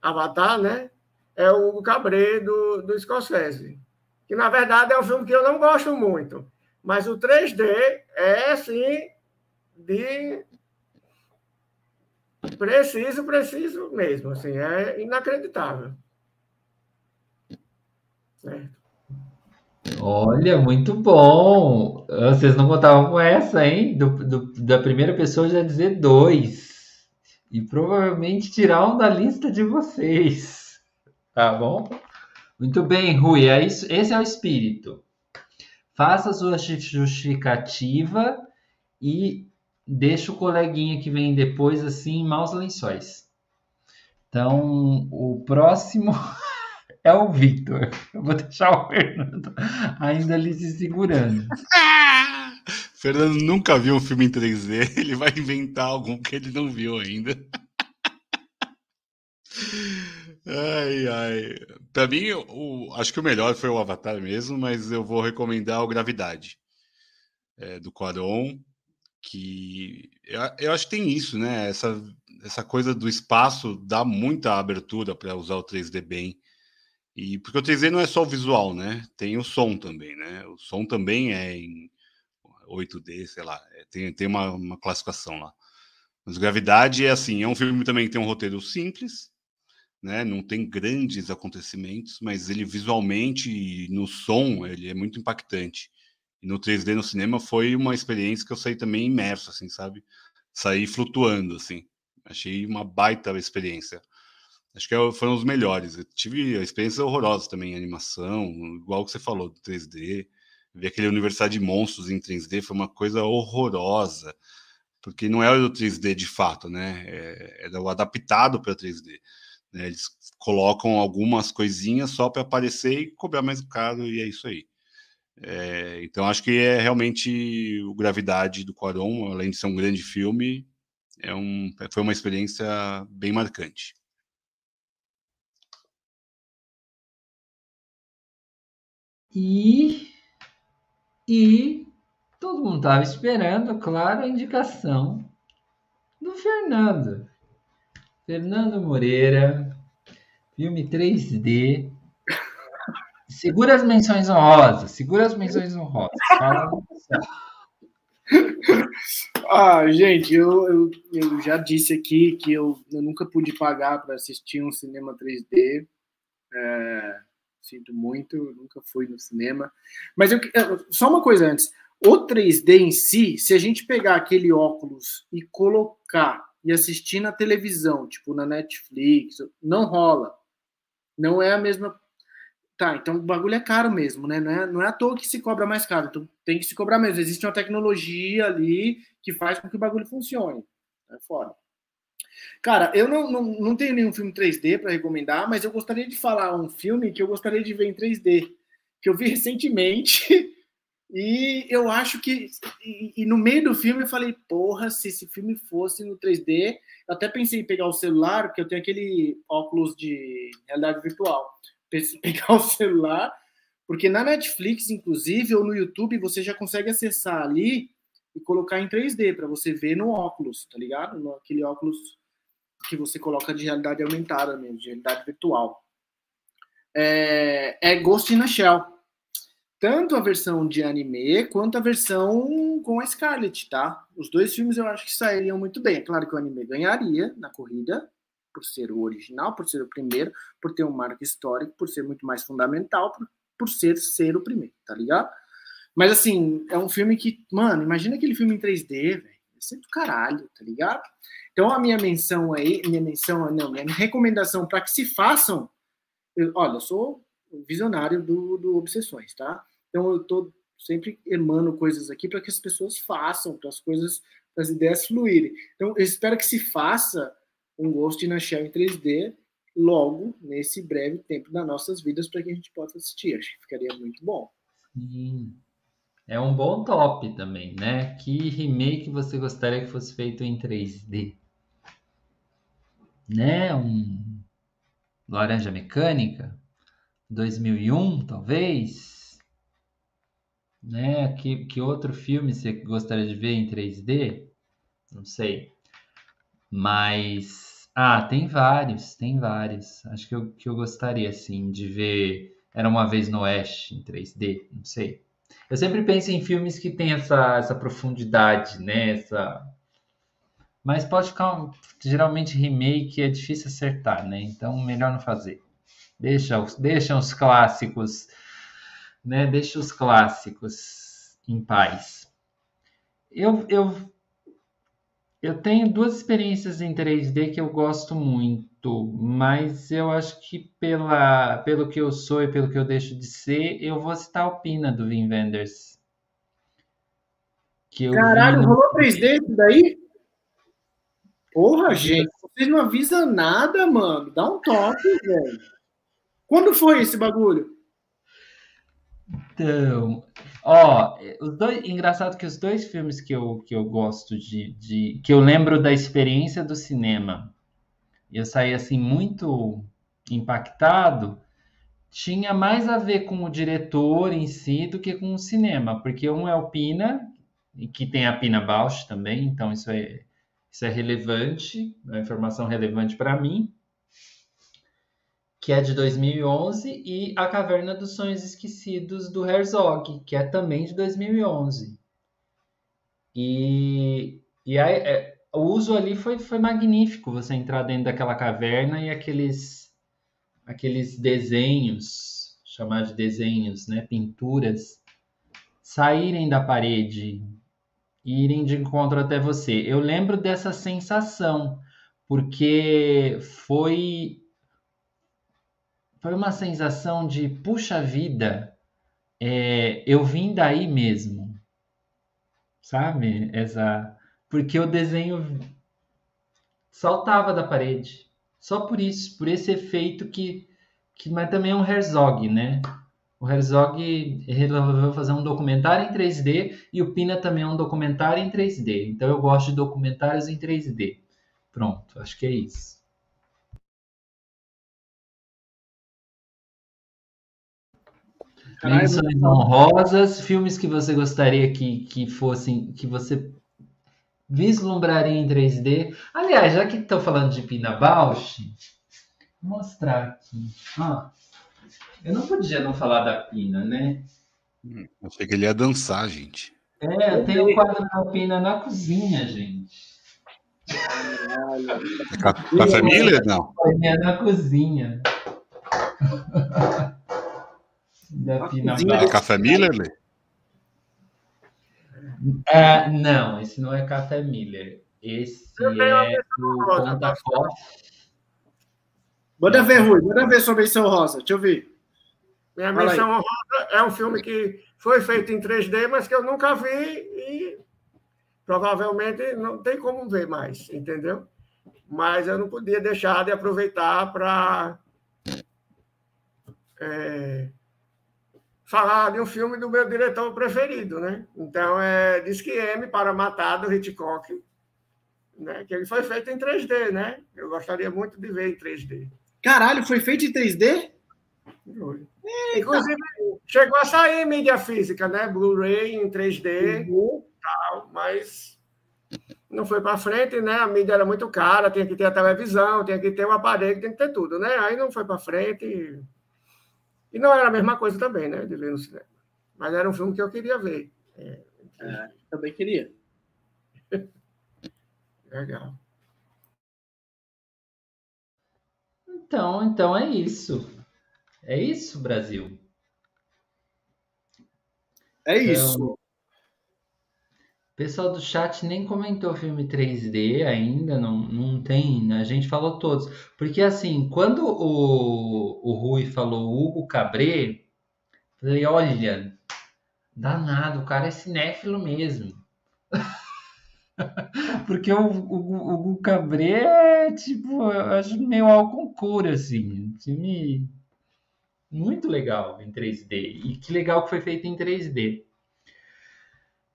Avatar, né? É o Cabré do, do Scorsese. Que, na verdade, é um filme que eu não gosto muito. Mas o 3D é, assim, de. Preciso, preciso mesmo. Assim, é inacreditável. Certo? Olha, muito bom. Vocês não contavam com essa, hein? Do, do, da primeira pessoa já dizer dois. E provavelmente tirar um da lista de vocês. Tá bom? Muito bem, Rui. É isso, esse é o espírito. Faça sua justificativa e deixa o coleguinha que vem depois assim em maus lençóis. Então, o próximo <laughs> é o Victor. Eu vou deixar o Fernando ainda ali se segurando. <laughs> Fernando nunca viu um filme em 3D, ele vai inventar algum que ele não viu ainda. <laughs> Ai, ai. Pra mim, o, acho que o melhor foi o Avatar mesmo, mas eu vou recomendar o Gravidade, é, do Quaron, que eu, eu, acho que tem isso, né? Essa, essa coisa do espaço dá muita abertura para usar o 3D bem. E porque o 3D não é só o visual, né? Tem o som também, né? O som também é em 8D, sei lá, é, tem, tem uma, uma classificação lá. Mas Gravidade é assim, é um filme também que tem um roteiro simples, né? Não tem grandes acontecimentos, mas ele visualmente e no som ele é muito impactante. E no 3D no cinema foi uma experiência que eu saí também imerso, assim, sabe? Saí flutuando, assim. Achei uma baita experiência. Acho que é foram os melhores. Eu tive experiências horrorosas também em animação, igual que você falou, do 3D. Ver aquele Universidade de Monstros em 3D foi uma coisa horrorosa, porque não é o 3D de fato, né? É, é o adaptado para 3D. Né? Eles colocam algumas coisinhas só para aparecer e cobrar mais caro, e é isso aí. É, então acho que é realmente o Gravidade do Quaron, além de ser um grande filme, é um, foi uma experiência bem marcante. E, e todo mundo estava esperando, claro, a indicação do Fernando. Fernando Moreira, filme 3D. Segura as menções honrosas, segura as menções honrosas. Fala ah, gente, eu, eu, eu, já disse aqui que eu, eu nunca pude pagar para assistir um cinema 3D. É, sinto muito, nunca fui no cinema. Mas eu, só uma coisa antes: o 3D em si, se a gente pegar aquele óculos e colocar e assistir na televisão, tipo na Netflix, não rola. Não é a mesma. Tá, então o bagulho é caro mesmo, né? Não é, não é à toa que se cobra mais caro, então tem que se cobrar mesmo. Existe uma tecnologia ali que faz com que o bagulho funcione. É foda. Cara, eu não, não, não tenho nenhum filme 3D para recomendar, mas eu gostaria de falar um filme que eu gostaria de ver em 3D, que eu vi <laughs> recentemente, e eu acho que. E, e, no meio do filme eu falei, porra, se esse filme fosse no 3D, eu até pensei em pegar o celular, porque eu tenho aquele óculos de realidade virtual. Pensei em <laughs> pegar o celular, porque na Netflix, inclusive, ou no YouTube, você já consegue acessar ali e colocar em 3D para você ver no óculos, tá ligado? No, aquele óculos que você coloca de realidade aumentada mesmo, de realidade virtual. É, é Ghost in a Shell. Tanto a versão de anime quanto a versão com a Scarlett, tá? Os dois filmes eu acho que sairiam muito bem. É claro que o anime ganharia na corrida, por ser o original, por ser o primeiro, por ter um marco histórico, por ser muito mais fundamental, por, por ser ser o primeiro, tá ligado? Mas assim, é um filme que, mano, imagina aquele filme em 3D, velho. Ser do caralho, tá ligado? Então a minha menção aí, minha menção, não, minha recomendação para que se façam, eu, olha, eu sou visionário do, do Obsessões, tá? Então eu tô sempre emano coisas aqui para que as pessoas façam, para as coisas, para as ideias fluírem. Então eu espero que se faça um Ghost na Shell em 3D logo nesse breve tempo das nossas vidas para que a gente possa assistir. Acho que ficaria muito bom. Sim. É um bom top também, né? Que remake você gostaria que fosse feito em 3D? Né? Um Laranja Mecânica 2001, talvez? Né? Que, que outro filme você gostaria de ver em 3D? Não sei. Mas ah, tem vários, tem vários. Acho que eu, que eu gostaria assim de ver Era uma vez no Oeste em 3D, não sei. Eu sempre penso em filmes que tem essa, essa profundidade, né? Essa... Mas pode ficar. Geralmente, remake é difícil acertar, né? Então, melhor não fazer. Deixa, os, deixa os clássicos, né? Deixa os clássicos em paz. Eu, eu, eu tenho duas experiências em 3D que eu gosto muito mas eu acho que pela, pelo que eu sou e pelo que eu deixo de ser, eu vou citar o Pina do Vin Wenders. Que Caralho, no... rolou 3D isso daí? Porra, gente, vocês não avisam nada, mano. Dá um toque, velho. Quando foi esse bagulho? Então, ó, os dois, engraçado que os dois filmes que eu, que eu gosto de, de, que eu lembro da experiência do cinema, eu saí assim muito impactado, tinha mais a ver com o diretor em si do que com o cinema, porque um é o Pina, que tem a Pina Bausch também, então isso é, isso é relevante, é uma informação relevante para mim, que é de 2011, e A Caverna dos Sonhos Esquecidos do Herzog, que é também de 2011. E, e aí, é, o uso ali foi, foi magnífico, você entrar dentro daquela caverna e aqueles, aqueles desenhos, chamar de desenhos, né, pinturas, saírem da parede e irem de encontro até você. Eu lembro dessa sensação, porque foi foi uma sensação de puxa vida, é, eu vim daí mesmo, sabe? Essa porque o desenho saltava da parede. Só por isso, por esse efeito que, que mas também é um Herzog, né? O Herzog resolveu fazer um documentário em 3D e o Pina também é um documentário em 3D. Então eu gosto de documentários em 3D. Pronto, acho que é isso. Menções honrosas, filmes que você gostaria que, que fossem, que você vislumbraria em 3D. Aliás, já que estou falando de Pina Bausch, vou mostrar aqui. Ah, eu não podia não falar da Pina, né? Hum, achei que ele ia dançar, gente. É, eu tenho o quadro da Pina na cozinha, gente. Café Miller? Não. É na cozinha. <laughs> da Pina Bausch. É Café Miller, Lê? É, não, esse não é Café Miller. Esse é o Conta Manda ver, Rui, manda ver sua menção rosa. Deixa eu ver. Minha Fala menção rosa é um filme que foi feito em 3D, mas que eu nunca vi e provavelmente não tem como ver mais, entendeu? Mas eu não podia deixar de aproveitar para é, falar de um filme do meu diretor preferido, né? Então é Diz que M para Matar do Hitchcock, né? Que ele foi feito em 3D, né? Eu gostaria muito de ver em 3D. Caralho, foi feito em 3D? Foi. Inclusive, chegou a sair mídia física, né? Blu-ray em 3D, Uhum. tal, mas não foi para frente, né? A mídia era muito cara, tinha que ter a televisão, tinha que ter o aparelho, tinha que ter tudo, né? Aí não foi para frente. E... não era a mesma coisa também, né? De ver no cinema. Mas era um filme que eu queria ver. É, É, também queria. <laughs> legal. Então, então é isso. É isso, Brasil. É Então, isso. O pessoal do chat nem comentou filme 3D ainda, não, não tem, né? a gente falou todos. Porque assim, quando o, o Rui falou Hugo Cabré, falei, olha, danado, o cara é cinéfilo mesmo. <laughs> Porque o, o, o Hugo Cabré é tipo, eu acho meio ao concurso, assim, filme muito legal em 3D. E que legal que foi feito em 3D.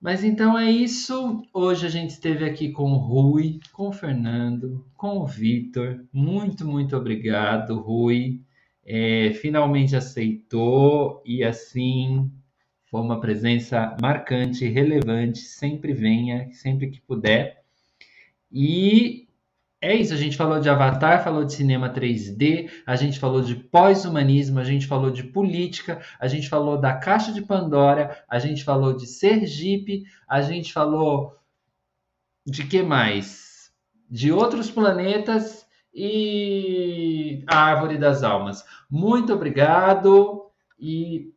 Mas então é isso. Hoje a gente esteve aqui com o Rui, com o Fernando, com o Vitor. Muito, muito obrigado, Rui. É, finalmente aceitou e assim foi uma presença marcante, relevante. Sempre venha, sempre que puder. E é isso, a gente falou de Avatar, falou de cinema 3D, a gente falou de pós-humanismo, a gente falou de política, a gente falou da Caixa de Pandora, a gente falou de Sergipe, a gente falou de que mais? De outros planetas e a Árvore das Almas. Muito obrigado e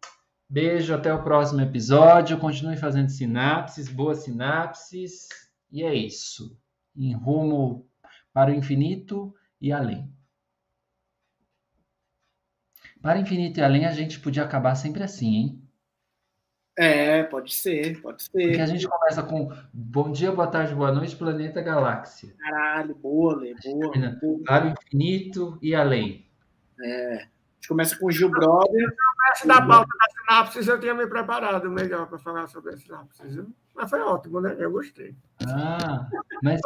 beijo, até o próximo episódio. Continue fazendo sinapses, boas sinapses. E é isso. Em rumo para o infinito e além. Para o infinito e além, a gente podia acabar sempre assim, hein? É, pode ser, pode Porque a ser. gente começa com bom dia, boa tarde, boa noite, planeta galáxia. Caralho, boa, Lê, boa. Para o infinito e além. É. A gente começa com o Gil Brother. Essa da pauta da sinapses eu tinha me preparado melhor para falar sobre as sinapses. Mas foi ótimo, né? Eu gostei. Ah, mas <laughs>